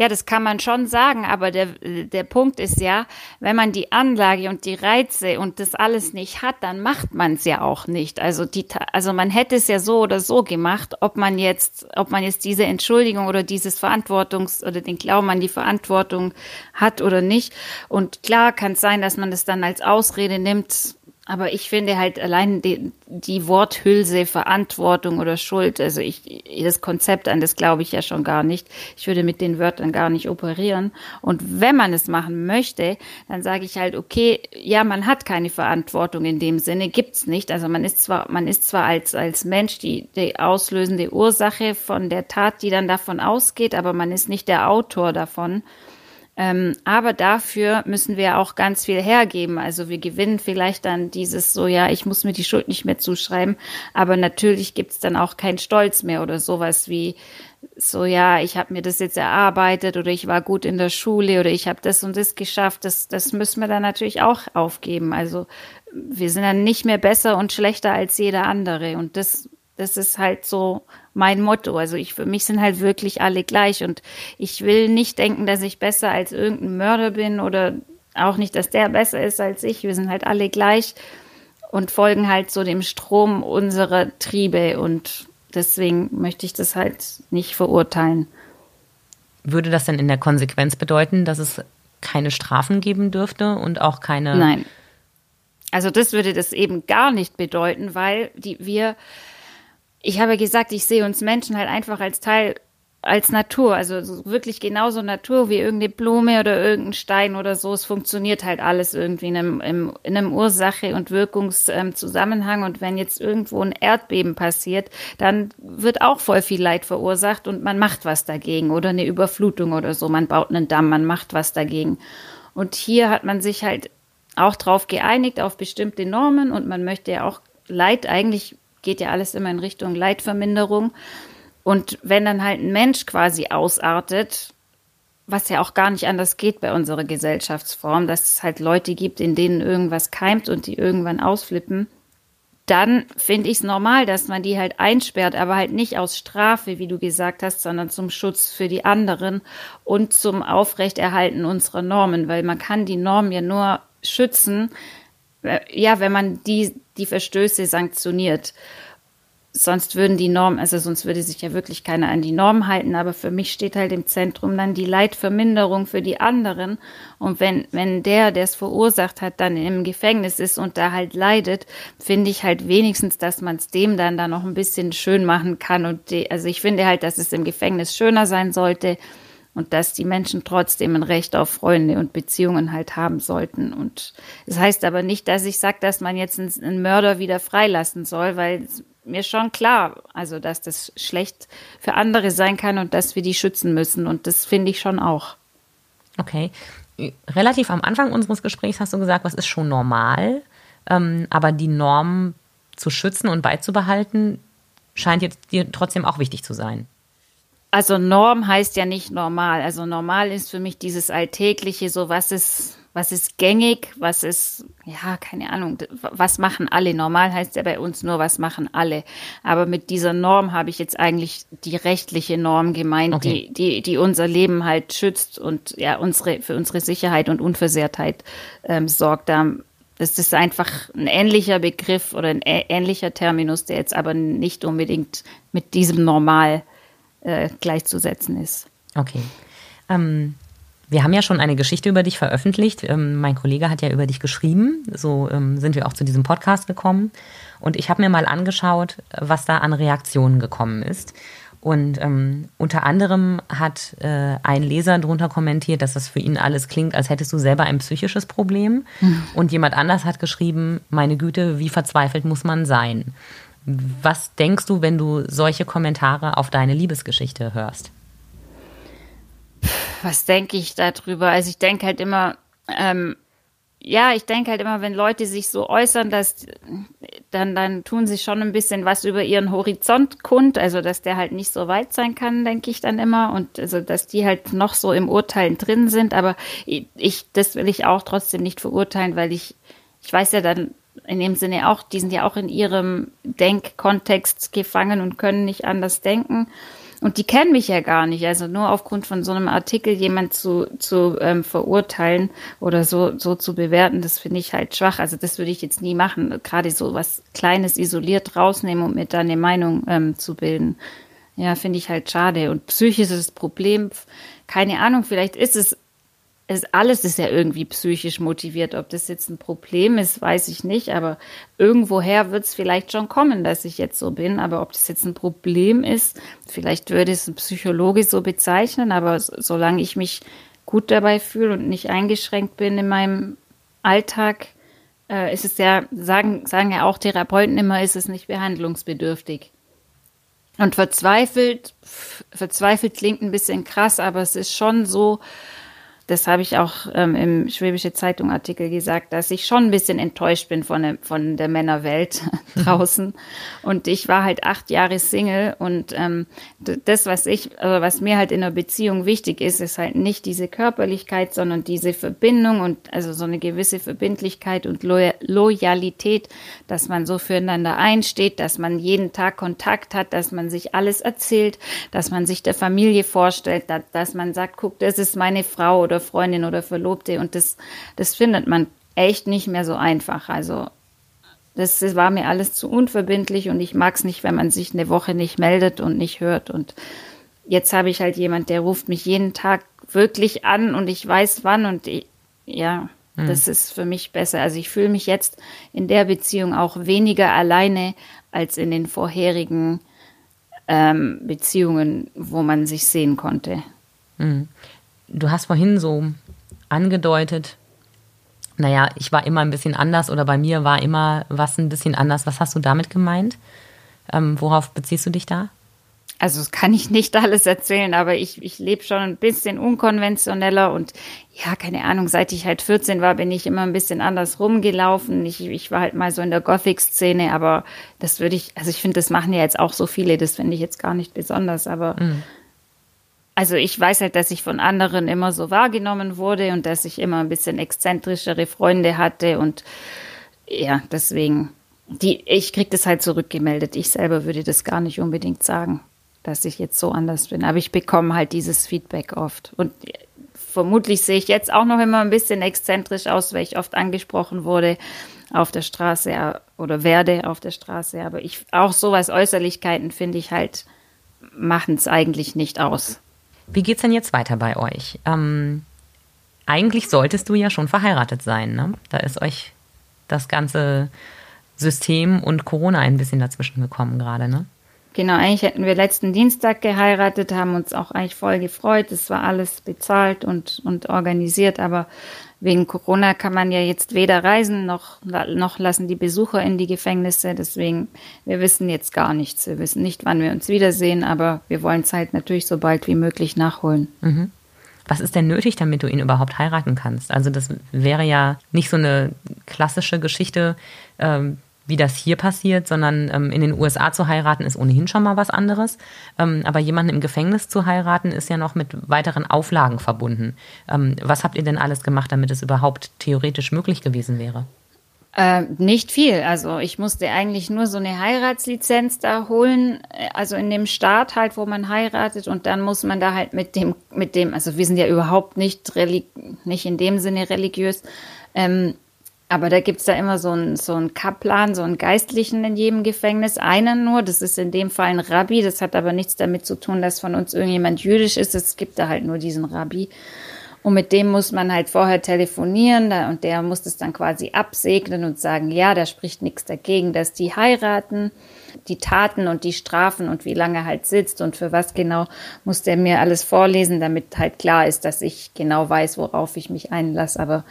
Ja, das kann man schon sagen, aber der, der Punkt ist ja, wenn man die Anlage und die Reize und das alles nicht hat, dann macht man es ja auch nicht. Also die, also man hätte es ja so oder so gemacht, ob man jetzt, ob man jetzt diese Entschuldigung oder dieses Verantwortungs- oder den Glauben an die Verantwortung hat oder nicht. Und klar kann es sein, dass man das dann als Ausrede nimmt, aber ich finde halt allein die, die Worthülse Verantwortung oder Schuld, also ich, das Konzept an das glaube ich ja schon gar nicht. Ich würde mit den Wörtern gar nicht operieren. Und wenn man es machen möchte, dann sage ich halt, okay, ja, man hat keine Verantwortung in dem Sinne, gibt's nicht. Also man ist zwar, man ist zwar als, als Mensch die, die auslösende Ursache von der Tat, die dann davon ausgeht, aber man ist nicht der Autor davon. Ähm, aber dafür müssen wir auch ganz viel hergeben. Also wir gewinnen vielleicht dann dieses so, ja, ich muss mir die Schuld nicht mehr zuschreiben. Aber natürlich gibt's dann auch keinen Stolz mehr oder sowas wie so, ja, ich habe mir das jetzt erarbeitet oder ich war gut in der Schule oder ich habe das und das geschafft. Das, das müssen wir dann natürlich auch aufgeben. Also wir sind dann nicht mehr besser und schlechter als jeder andere. Und das, das ist halt so mein Motto. Also ich, für mich sind halt wirklich alle gleich und ich will nicht denken, dass ich besser als irgendein Mörder bin oder auch nicht, dass der besser ist als ich. Wir sind halt alle gleich und folgen halt so dem Strom unserer Triebe und deswegen möchte ich das halt nicht verurteilen. Würde das denn in der Konsequenz bedeuten, dass es keine Strafen geben dürfte und auch keine. Nein. Also das würde das eben gar nicht bedeuten, weil die, wir ich habe gesagt, ich sehe uns Menschen halt einfach als Teil als Natur, also wirklich genauso Natur wie irgendeine Blume oder irgendein Stein oder so. Es funktioniert halt alles irgendwie in einem, in einem Ursache- und Wirkungszusammenhang. Und wenn jetzt irgendwo ein Erdbeben passiert, dann wird auch voll viel Leid verursacht und man macht was dagegen oder eine Überflutung oder so. Man baut einen Damm, man macht was dagegen. Und hier hat man sich halt auch drauf geeinigt, auf bestimmte Normen und man möchte ja auch Leid eigentlich geht ja alles immer in Richtung Leidverminderung. Und wenn dann halt ein Mensch quasi ausartet, was ja auch gar nicht anders geht bei unserer Gesellschaftsform, dass es halt Leute gibt, in denen irgendwas keimt und die irgendwann ausflippen, dann finde ich es normal, dass man die halt einsperrt, aber halt nicht aus Strafe, wie du gesagt hast, sondern zum Schutz für die anderen und zum Aufrechterhalten unserer Normen, weil man kann die Normen ja nur schützen, ja, wenn man die, die Verstöße sanktioniert. Sonst würden die Normen, also sonst würde sich ja wirklich keiner an die Norm halten, aber für mich steht halt im Zentrum dann die Leidverminderung für die anderen. Und wenn, wenn der, der es verursacht hat, dann im Gefängnis ist und da halt leidet, finde ich halt wenigstens, dass man es dem dann da noch ein bisschen schön machen kann. Und die, also ich finde halt, dass es im Gefängnis schöner sein sollte, und dass die Menschen trotzdem ein Recht auf Freunde und Beziehungen halt haben sollten. Und das heißt aber nicht, dass ich sage, dass man jetzt einen Mörder wieder freilassen soll, weil mir schon klar, also dass das schlecht für andere sein kann und dass wir die schützen müssen. Und das finde ich schon auch. Okay. Relativ am Anfang unseres Gesprächs hast du gesagt, was ist schon normal, ähm, aber die Norm zu schützen und beizubehalten scheint jetzt dir trotzdem auch wichtig zu sein. Also Norm heißt ja nicht normal. Also normal ist für mich dieses alltägliche, so was ist, was ist gängig, was ist, ja, keine Ahnung, was machen alle. Normal heißt ja bei uns nur, was machen alle. Aber mit dieser Norm habe ich jetzt eigentlich die rechtliche Norm gemeint, okay. die, die, die unser Leben halt schützt und ja, unsere, für unsere Sicherheit und Unversehrtheit ähm, sorgt. Da, das ist einfach ein ähnlicher Begriff oder ein ähnlicher Terminus, der jetzt aber nicht unbedingt mit diesem Normal äh, gleichzusetzen ist. Okay. Ähm, wir haben ja schon eine Geschichte über dich veröffentlicht. Ähm, mein Kollege hat ja über dich geschrieben. So ähm, sind wir auch zu diesem Podcast gekommen. Und ich habe mir mal angeschaut, was da an Reaktionen gekommen ist. Und ähm, unter anderem hat äh, ein Leser drunter kommentiert, dass das für ihn alles klingt, als hättest du selber ein psychisches Problem. Mhm. Und jemand anders hat geschrieben, meine Güte, wie verzweifelt muss man sein? Was denkst du, wenn du solche Kommentare auf deine Liebesgeschichte hörst? was denke ich darüber? Also ich denke halt immer, ähm, ja, ich denke halt immer, wenn Leute sich so äußern, dass dann, dann tun sie schon ein bisschen was über ihren Horizont kund, also dass der halt nicht so weit sein kann, denke ich dann immer. Und also dass die halt noch so im Urteilen drin sind. Aber ich, das will ich auch trotzdem nicht verurteilen, weil ich, ich weiß ja dann in dem Sinne auch, die sind ja auch in ihrem Denkkontext gefangen und können nicht anders denken. Und die kennen mich ja gar nicht. Also nur aufgrund von so einem Artikel jemand zu, zu ähm, verurteilen oder so, so zu bewerten, das finde ich halt schwach. Also das würde ich jetzt nie machen. Gerade so was Kleines isoliert rausnehmen, um mir da eine Meinung ähm, zu bilden. Ja, finde ich halt schade. Und psychisches Problem, keine Ahnung, vielleicht ist es es, alles ist ja irgendwie psychisch motiviert. Ob das jetzt ein Problem ist, weiß ich nicht. Aber irgendwoher wird es vielleicht schon kommen, dass ich jetzt so bin. Aber ob das jetzt ein Problem ist, vielleicht würde es ein Psychologe so bezeichnen. Aber solange ich mich gut dabei fühle und nicht eingeschränkt bin in meinem Alltag, äh, ist es ja, sagen, sagen ja auch Therapeuten immer, ist es nicht behandlungsbedürftig. Und verzweifelt, verzweifelt klingt ein bisschen krass, aber es ist schon so, das habe ich auch ähm, im Schwäbische Zeitung Artikel gesagt, dass ich schon ein bisschen enttäuscht bin von, der, von der Männerwelt (laughs) draußen. Und ich war halt acht Jahre Single und ähm, das, was ich, also was mir halt in einer Beziehung wichtig ist, ist halt nicht diese Körperlichkeit, sondern diese Verbindung und also so eine gewisse Verbindlichkeit und Lo Loyalität, dass man so füreinander einsteht, dass man jeden Tag Kontakt hat, dass man sich alles erzählt, dass man sich der Familie vorstellt, dass, dass man sagt, guck, das ist meine Frau oder oder Freundin oder Verlobte und das, das findet man echt nicht mehr so einfach. Also das, das war mir alles zu unverbindlich und ich mag es nicht, wenn man sich eine Woche nicht meldet und nicht hört. Und jetzt habe ich halt jemand, der ruft mich jeden Tag wirklich an und ich weiß wann und ich, ja, mhm. das ist für mich besser. Also ich fühle mich jetzt in der Beziehung auch weniger alleine als in den vorherigen ähm, Beziehungen, wo man sich sehen konnte. Mhm. Du hast vorhin so angedeutet, naja, ich war immer ein bisschen anders oder bei mir war immer was ein bisschen anders. Was hast du damit gemeint? Ähm, worauf beziehst du dich da? Also das kann ich nicht alles erzählen, aber ich, ich lebe schon ein bisschen unkonventioneller und ja, keine Ahnung, seit ich halt 14 war, bin ich immer ein bisschen anders rumgelaufen. Ich, ich war halt mal so in der Gothic-Szene, aber das würde ich, also ich finde, das machen ja jetzt auch so viele, das finde ich jetzt gar nicht besonders, aber mhm also ich weiß halt, dass ich von anderen immer so wahrgenommen wurde und dass ich immer ein bisschen exzentrischere Freunde hatte und ja, deswegen, die, ich krieg das halt zurückgemeldet. Ich selber würde das gar nicht unbedingt sagen, dass ich jetzt so anders bin. Aber ich bekomme halt dieses Feedback oft. Und vermutlich sehe ich jetzt auch noch immer ein bisschen exzentrisch aus, weil ich oft angesprochen wurde auf der Straße oder werde auf der Straße. Aber ich, auch sowas Äußerlichkeiten finde ich halt, machen es eigentlich nicht aus. Wie geht's denn jetzt weiter bei euch? Ähm, eigentlich solltest du ja schon verheiratet sein, ne? Da ist euch das ganze System und Corona ein bisschen dazwischen gekommen gerade, ne? Genau, eigentlich hätten wir letzten Dienstag geheiratet, haben uns auch eigentlich voll gefreut. Es war alles bezahlt und, und organisiert, aber wegen Corona kann man ja jetzt weder reisen noch, noch lassen die Besucher in die Gefängnisse. Deswegen, wir wissen jetzt gar nichts. Wir wissen nicht, wann wir uns wiedersehen, aber wir wollen es halt natürlich so bald wie möglich nachholen. Mhm. Was ist denn nötig, damit du ihn überhaupt heiraten kannst? Also das wäre ja nicht so eine klassische Geschichte, ähm, wie das hier passiert, sondern ähm, in den USA zu heiraten ist ohnehin schon mal was anderes. Ähm, aber jemanden im Gefängnis zu heiraten ist ja noch mit weiteren Auflagen verbunden. Ähm, was habt ihr denn alles gemacht, damit es überhaupt theoretisch möglich gewesen wäre? Äh, nicht viel. Also ich musste eigentlich nur so eine Heiratslizenz da holen, äh, also in dem Staat halt, wo man heiratet und dann muss man da halt mit dem, mit dem, also wir sind ja überhaupt nicht, nicht in dem Sinne religiös, ähm, aber da gibt's da immer so einen so einen Kaplan, so einen Geistlichen in jedem Gefängnis, einen nur. Das ist in dem Fall ein Rabbi. Das hat aber nichts damit zu tun, dass von uns irgendjemand jüdisch ist. Es gibt da halt nur diesen Rabbi. Und mit dem muss man halt vorher telefonieren und der muss das dann quasi absegnen und sagen, ja, da spricht nichts dagegen, dass die heiraten. Die Taten und die Strafen und wie lange halt sitzt und für was genau, muss der mir alles vorlesen, damit halt klar ist, dass ich genau weiß, worauf ich mich einlasse. Aber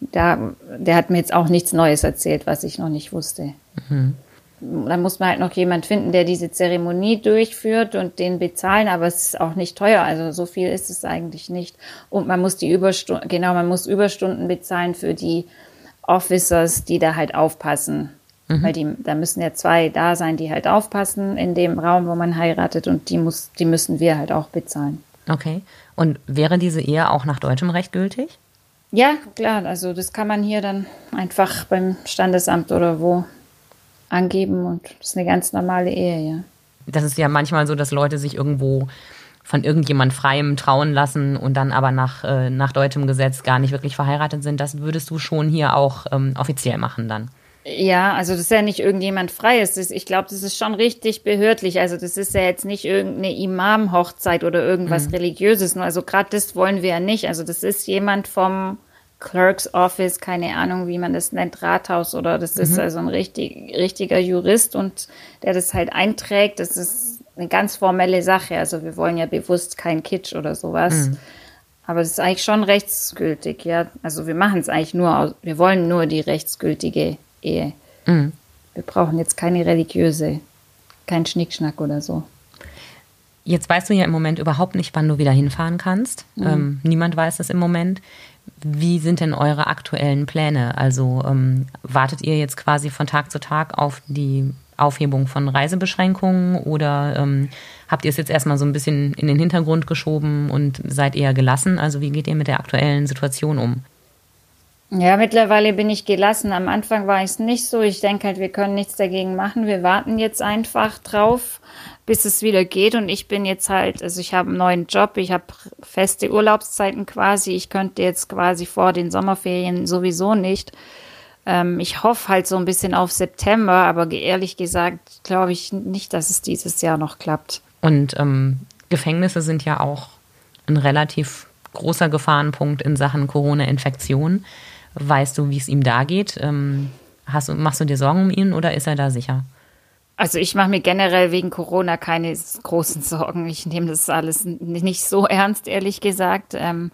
da, der hat mir jetzt auch nichts Neues erzählt, was ich noch nicht wusste. Mhm. Da muss man halt noch jemand finden, der diese Zeremonie durchführt und den bezahlen, aber es ist auch nicht teuer. Also so viel ist es eigentlich nicht. Und man muss die Überstunden, genau, man muss Überstunden bezahlen für die Officers, die da halt aufpassen. Mhm. Weil die, da müssen ja zwei da sein, die halt aufpassen in dem Raum, wo man heiratet und die muss, die müssen wir halt auch bezahlen. Okay. Und wäre diese Ehe auch nach deutschem Recht gültig? Ja, klar. Also das kann man hier dann einfach beim Standesamt oder wo angeben und das ist eine ganz normale Ehe, ja. Das ist ja manchmal so, dass Leute sich irgendwo von irgendjemand Freiem trauen lassen und dann aber nach, äh, nach deutschem Gesetz gar nicht wirklich verheiratet sind. Das würdest du schon hier auch ähm, offiziell machen dann. Ja, also das ist ja nicht irgendjemand Freies. Ich glaube, das ist schon richtig behördlich. Also das ist ja jetzt nicht irgendeine Imam-Hochzeit oder irgendwas mhm. Religiöses. Also gerade das wollen wir ja nicht. Also das ist jemand vom Clerk's Office, keine Ahnung, wie man das nennt, Rathaus oder das mhm. ist also ein richtig, richtiger Jurist und der das halt einträgt. Das ist eine ganz formelle Sache. Also wir wollen ja bewusst kein Kitsch oder sowas. Mhm. Aber das ist eigentlich schon rechtsgültig, ja. Also wir machen es eigentlich nur, wir wollen nur die rechtsgültige Ehe. Mhm. Wir brauchen jetzt keine religiöse, kein Schnickschnack oder so. Jetzt weißt du ja im Moment überhaupt nicht, wann du wieder hinfahren kannst. Mhm. Ähm, niemand weiß das im Moment. Wie sind denn eure aktuellen Pläne? Also ähm, wartet ihr jetzt quasi von Tag zu Tag auf die Aufhebung von Reisebeschränkungen oder ähm, habt ihr es jetzt erstmal so ein bisschen in den Hintergrund geschoben und seid eher gelassen? Also wie geht ihr mit der aktuellen Situation um? Ja, mittlerweile bin ich gelassen. Am Anfang war ich es nicht so. Ich denke halt, wir können nichts dagegen machen. Wir warten jetzt einfach drauf, bis es wieder geht. Und ich bin jetzt halt, also ich habe einen neuen Job, ich habe feste Urlaubszeiten quasi. Ich könnte jetzt quasi vor den Sommerferien sowieso nicht. Ähm, ich hoffe halt so ein bisschen auf September, aber ehrlich gesagt glaube ich nicht, dass es dieses Jahr noch klappt. Und ähm, Gefängnisse sind ja auch ein relativ großer Gefahrenpunkt in Sachen Corona-Infektion. Weißt du, wie es ihm da geht? Ähm, hast, machst du dir Sorgen um ihn oder ist er da sicher? Also ich mache mir generell wegen Corona keine großen Sorgen. Ich nehme das alles nicht so ernst, ehrlich gesagt. Ähm,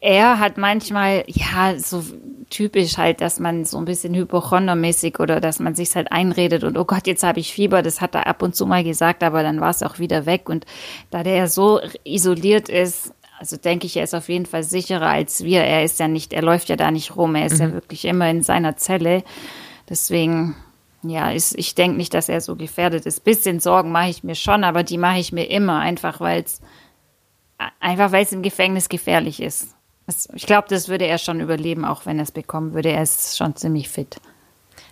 er hat manchmal, ja, so typisch halt, dass man so ein bisschen hypochondermäßig oder dass man sich halt einredet und oh Gott, jetzt habe ich Fieber, das hat er ab und zu mal gesagt, aber dann war es auch wieder weg. Und da der so isoliert ist, also denke ich, er ist auf jeden Fall sicherer als wir. Er ist ja nicht, er läuft ja da nicht rum. Er ist mhm. ja wirklich immer in seiner Zelle. Deswegen, ja, ist, ich denke nicht, dass er so gefährdet ist. Bisschen Sorgen mache ich mir schon, aber die mache ich mir immer, einfach weil es einfach weil es im Gefängnis gefährlich ist. Das, ich glaube, das würde er schon überleben, auch wenn er es bekommen würde. Er ist schon ziemlich fit.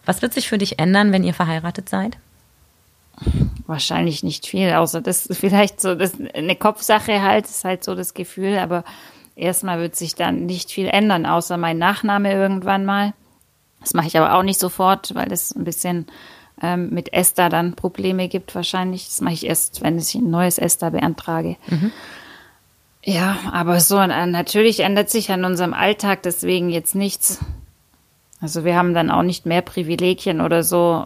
Was wird sich für dich ändern, wenn ihr verheiratet seid? Wahrscheinlich nicht viel, außer das vielleicht so das eine Kopfsache halt, ist halt so das Gefühl, aber erstmal wird sich dann nicht viel ändern, außer mein Nachname irgendwann mal. Das mache ich aber auch nicht sofort, weil es ein bisschen ähm, mit Esther dann Probleme gibt wahrscheinlich. Das mache ich erst, wenn ich ein neues Esther beantrage. Mhm. Ja, aber so, äh, natürlich ändert sich an unserem Alltag deswegen jetzt nichts. Also wir haben dann auch nicht mehr Privilegien oder so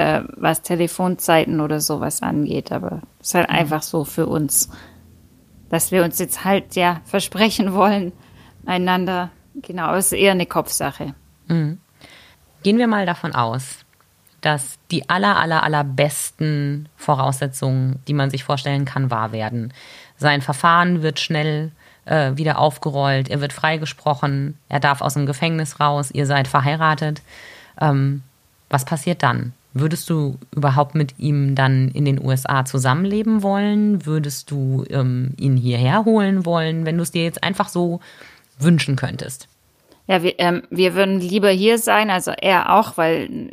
äh, was Telefonzeiten oder sowas angeht. Aber es ist halt mhm. einfach so für uns, dass wir uns jetzt halt ja versprechen wollen, einander. Genau, es ist eher eine Kopfsache. Mhm. Gehen wir mal davon aus, dass die aller, aller, aller besten Voraussetzungen, die man sich vorstellen kann, wahr werden. Sein Verfahren wird schnell äh, wieder aufgerollt, er wird freigesprochen, er darf aus dem Gefängnis raus, ihr seid verheiratet. Ähm, Was passiert dann? Würdest du überhaupt mit ihm dann in den USA zusammenleben wollen? Würdest du ähm, ihn hierher holen wollen, wenn du es dir jetzt einfach so wünschen könntest? Ja, wir, ähm, wir würden lieber hier sein, also er auch, weil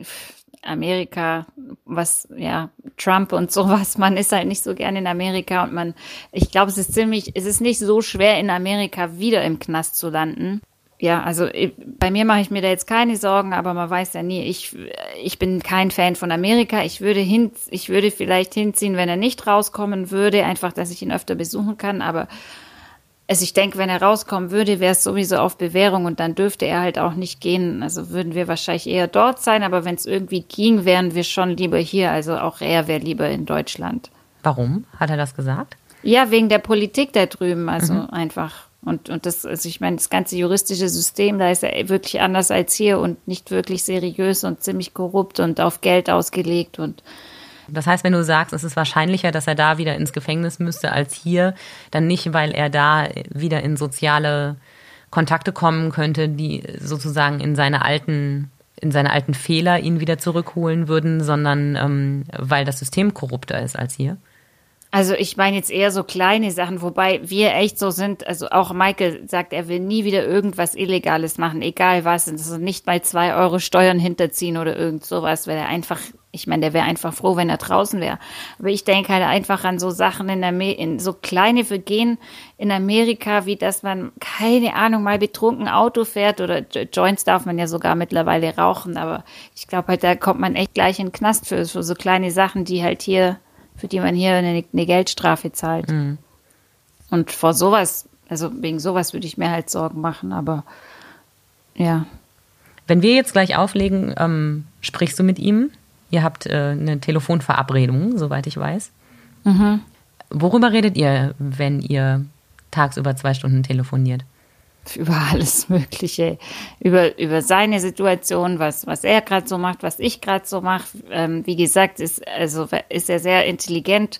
Amerika, was, ja, Trump und sowas, man ist halt nicht so gern in Amerika und man, ich glaube, es ist ziemlich, es ist nicht so schwer in Amerika wieder im Knast zu landen ja, also bei mir mache ich mir da jetzt keine Sorgen, aber man weiß ja nie. Ich, ich bin kein Fan von Amerika. Ich würde hin, ich würde vielleicht hinziehen, wenn er nicht rauskommen würde, einfach, dass ich ihn öfter besuchen kann. Aber also ich denke, wenn er rauskommen würde, wäre es sowieso auf Bewährung und dann dürfte er halt auch nicht gehen. Also würden wir wahrscheinlich eher dort sein, aber wenn es irgendwie ging, wären wir schon lieber hier. Also auch er wäre lieber in Deutschland. Warum? Hat er das gesagt? Ja, wegen der Politik da drüben. Also mhm. einfach und, und das, also ich meine, das ganze juristische System, da ist er wirklich anders als hier und nicht wirklich seriös und ziemlich korrupt und auf Geld ausgelegt und das heißt, wenn du sagst, es ist wahrscheinlicher, dass er da wieder ins Gefängnis müsste als hier, dann nicht, weil er da wieder in soziale Kontakte kommen könnte, die sozusagen in seine alten in seine alten Fehler ihn wieder zurückholen würden, sondern ähm, weil das System korrupter ist als hier. Also ich meine jetzt eher so kleine Sachen, wobei wir echt so sind, also auch Michael sagt, er will nie wieder irgendwas Illegales machen, egal was, also nicht mal zwei Euro Steuern hinterziehen oder irgend sowas, weil er einfach, ich meine, der wäre einfach froh, wenn er draußen wäre. Aber ich denke halt einfach an so Sachen in, Amer in so kleine Vergehen in Amerika, wie dass man, keine Ahnung, mal betrunken Auto fährt oder Joints darf man ja sogar mittlerweile rauchen, aber ich glaube halt, da kommt man echt gleich in den Knast für, für so kleine Sachen, die halt hier für die man hier eine, eine Geldstrafe zahlt. Mhm. Und vor sowas, also wegen sowas würde ich mir halt Sorgen machen, aber ja. Wenn wir jetzt gleich auflegen, ähm, sprichst du mit ihm? Ihr habt äh, eine Telefonverabredung, soweit ich weiß. Mhm. Worüber redet ihr, wenn ihr tagsüber zwei Stunden telefoniert? (laughs) über alles Mögliche, über, über seine Situation, was, was er gerade so macht, was ich gerade so mache. Ähm, wie gesagt, ist, also, ist er sehr intelligent.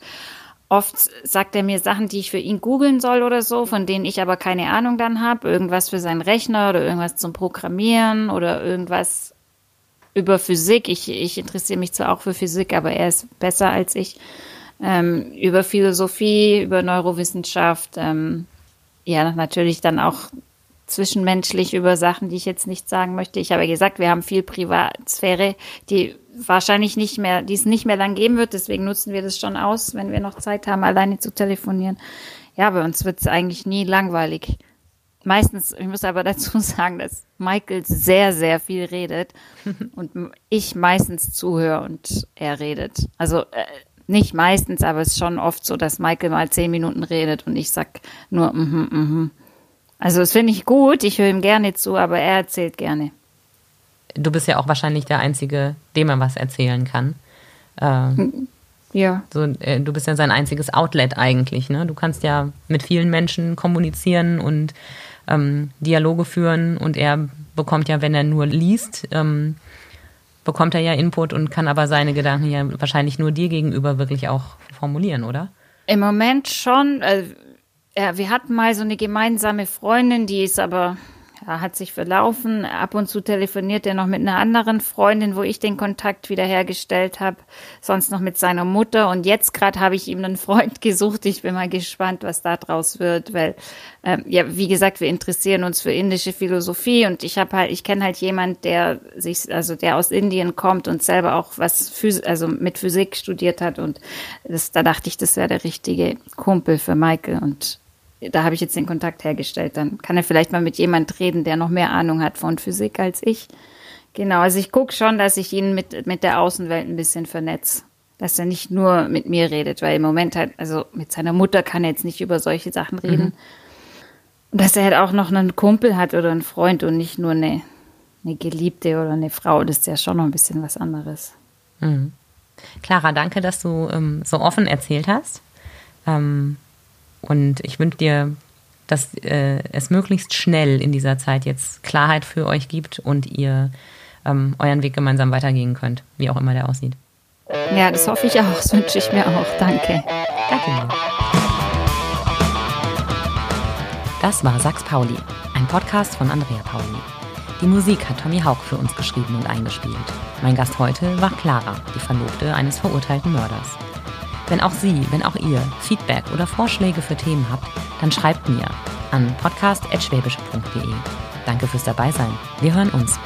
Oft sagt er mir Sachen, die ich für ihn googeln soll oder so, von denen ich aber keine Ahnung dann habe. Irgendwas für seinen Rechner oder irgendwas zum Programmieren oder irgendwas über Physik. Ich, ich interessiere mich zwar auch für Physik, aber er ist besser als ich. Ähm, über Philosophie, über Neurowissenschaft. Ähm, ja, natürlich dann auch zwischenmenschlich über Sachen, die ich jetzt nicht sagen möchte. Ich habe ja gesagt, wir haben viel Privatsphäre, die wahrscheinlich nicht mehr, die es nicht mehr lang geben wird. Deswegen nutzen wir das schon aus, wenn wir noch Zeit haben, alleine zu telefonieren. Ja, bei uns wird es eigentlich nie langweilig. Meistens, ich muss aber (laughs) dazu sagen, dass Michael sehr, sehr viel redet (laughs) und ich meistens zuhöre und er redet. Also äh, nicht meistens, aber es ist schon oft so, dass Michael mal zehn Minuten redet und ich sag nur mhm, mm mhm. Mm also das finde ich gut, ich höre ihm gerne zu, aber er erzählt gerne. Du bist ja auch wahrscheinlich der Einzige, dem er was erzählen kann. Äh, ja. So, äh, du bist ja sein einziges Outlet eigentlich. Ne? Du kannst ja mit vielen Menschen kommunizieren und ähm, Dialoge führen und er bekommt ja, wenn er nur liest, ähm, bekommt er ja Input und kann aber seine Gedanken ja wahrscheinlich nur dir gegenüber wirklich auch formulieren, oder? Im Moment schon. Also ja, wir hatten mal so eine gemeinsame Freundin, die ist aber, ja, hat sich verlaufen. Ab und zu telefoniert er noch mit einer anderen Freundin, wo ich den Kontakt wiederhergestellt habe. Sonst noch mit seiner Mutter. Und jetzt gerade habe ich ihm einen Freund (laughs) gesucht. Ich bin mal gespannt, was da draus wird, weil, ähm, ja, wie gesagt, wir interessieren uns für indische Philosophie und ich habe halt, ich kenne halt jemand, der sich, also der aus Indien kommt und selber auch was, Phys also mit Physik studiert hat und das, da dachte ich, das wäre der richtige Kumpel für Michael und da habe ich jetzt den Kontakt hergestellt. Dann kann er vielleicht mal mit jemand reden, der noch mehr Ahnung hat von Physik als ich. Genau, also ich gucke schon, dass ich ihn mit, mit der Außenwelt ein bisschen vernetze. Dass er nicht nur mit mir redet, weil im Moment halt, also mit seiner Mutter kann er jetzt nicht über solche Sachen reden. Mhm. Und dass er halt auch noch einen Kumpel hat oder einen Freund und nicht nur eine, eine Geliebte oder eine Frau, das ist ja schon noch ein bisschen was anderes. Mhm. Clara, danke, dass du ähm, so offen erzählt hast. Ähm, und ich wünsche dir, dass äh, es möglichst schnell in dieser Zeit jetzt Klarheit für euch gibt und ihr ähm, euren Weg gemeinsam weitergehen könnt, wie auch immer der aussieht. Ja, das hoffe ich auch. Das wünsche ich mir auch. Danke. Danke. Das war Sachs Pauli, ein Podcast von Andrea Pauli. Die Musik hat Tommy Hauck für uns geschrieben und eingespielt. Mein Gast heute war Clara, die Verlobte eines verurteilten Mörders. Wenn auch Sie, wenn auch ihr Feedback oder Vorschläge für Themen habt, dann schreibt mir an podcast.schwäbische.de. Danke fürs Dabeisein. Wir hören uns.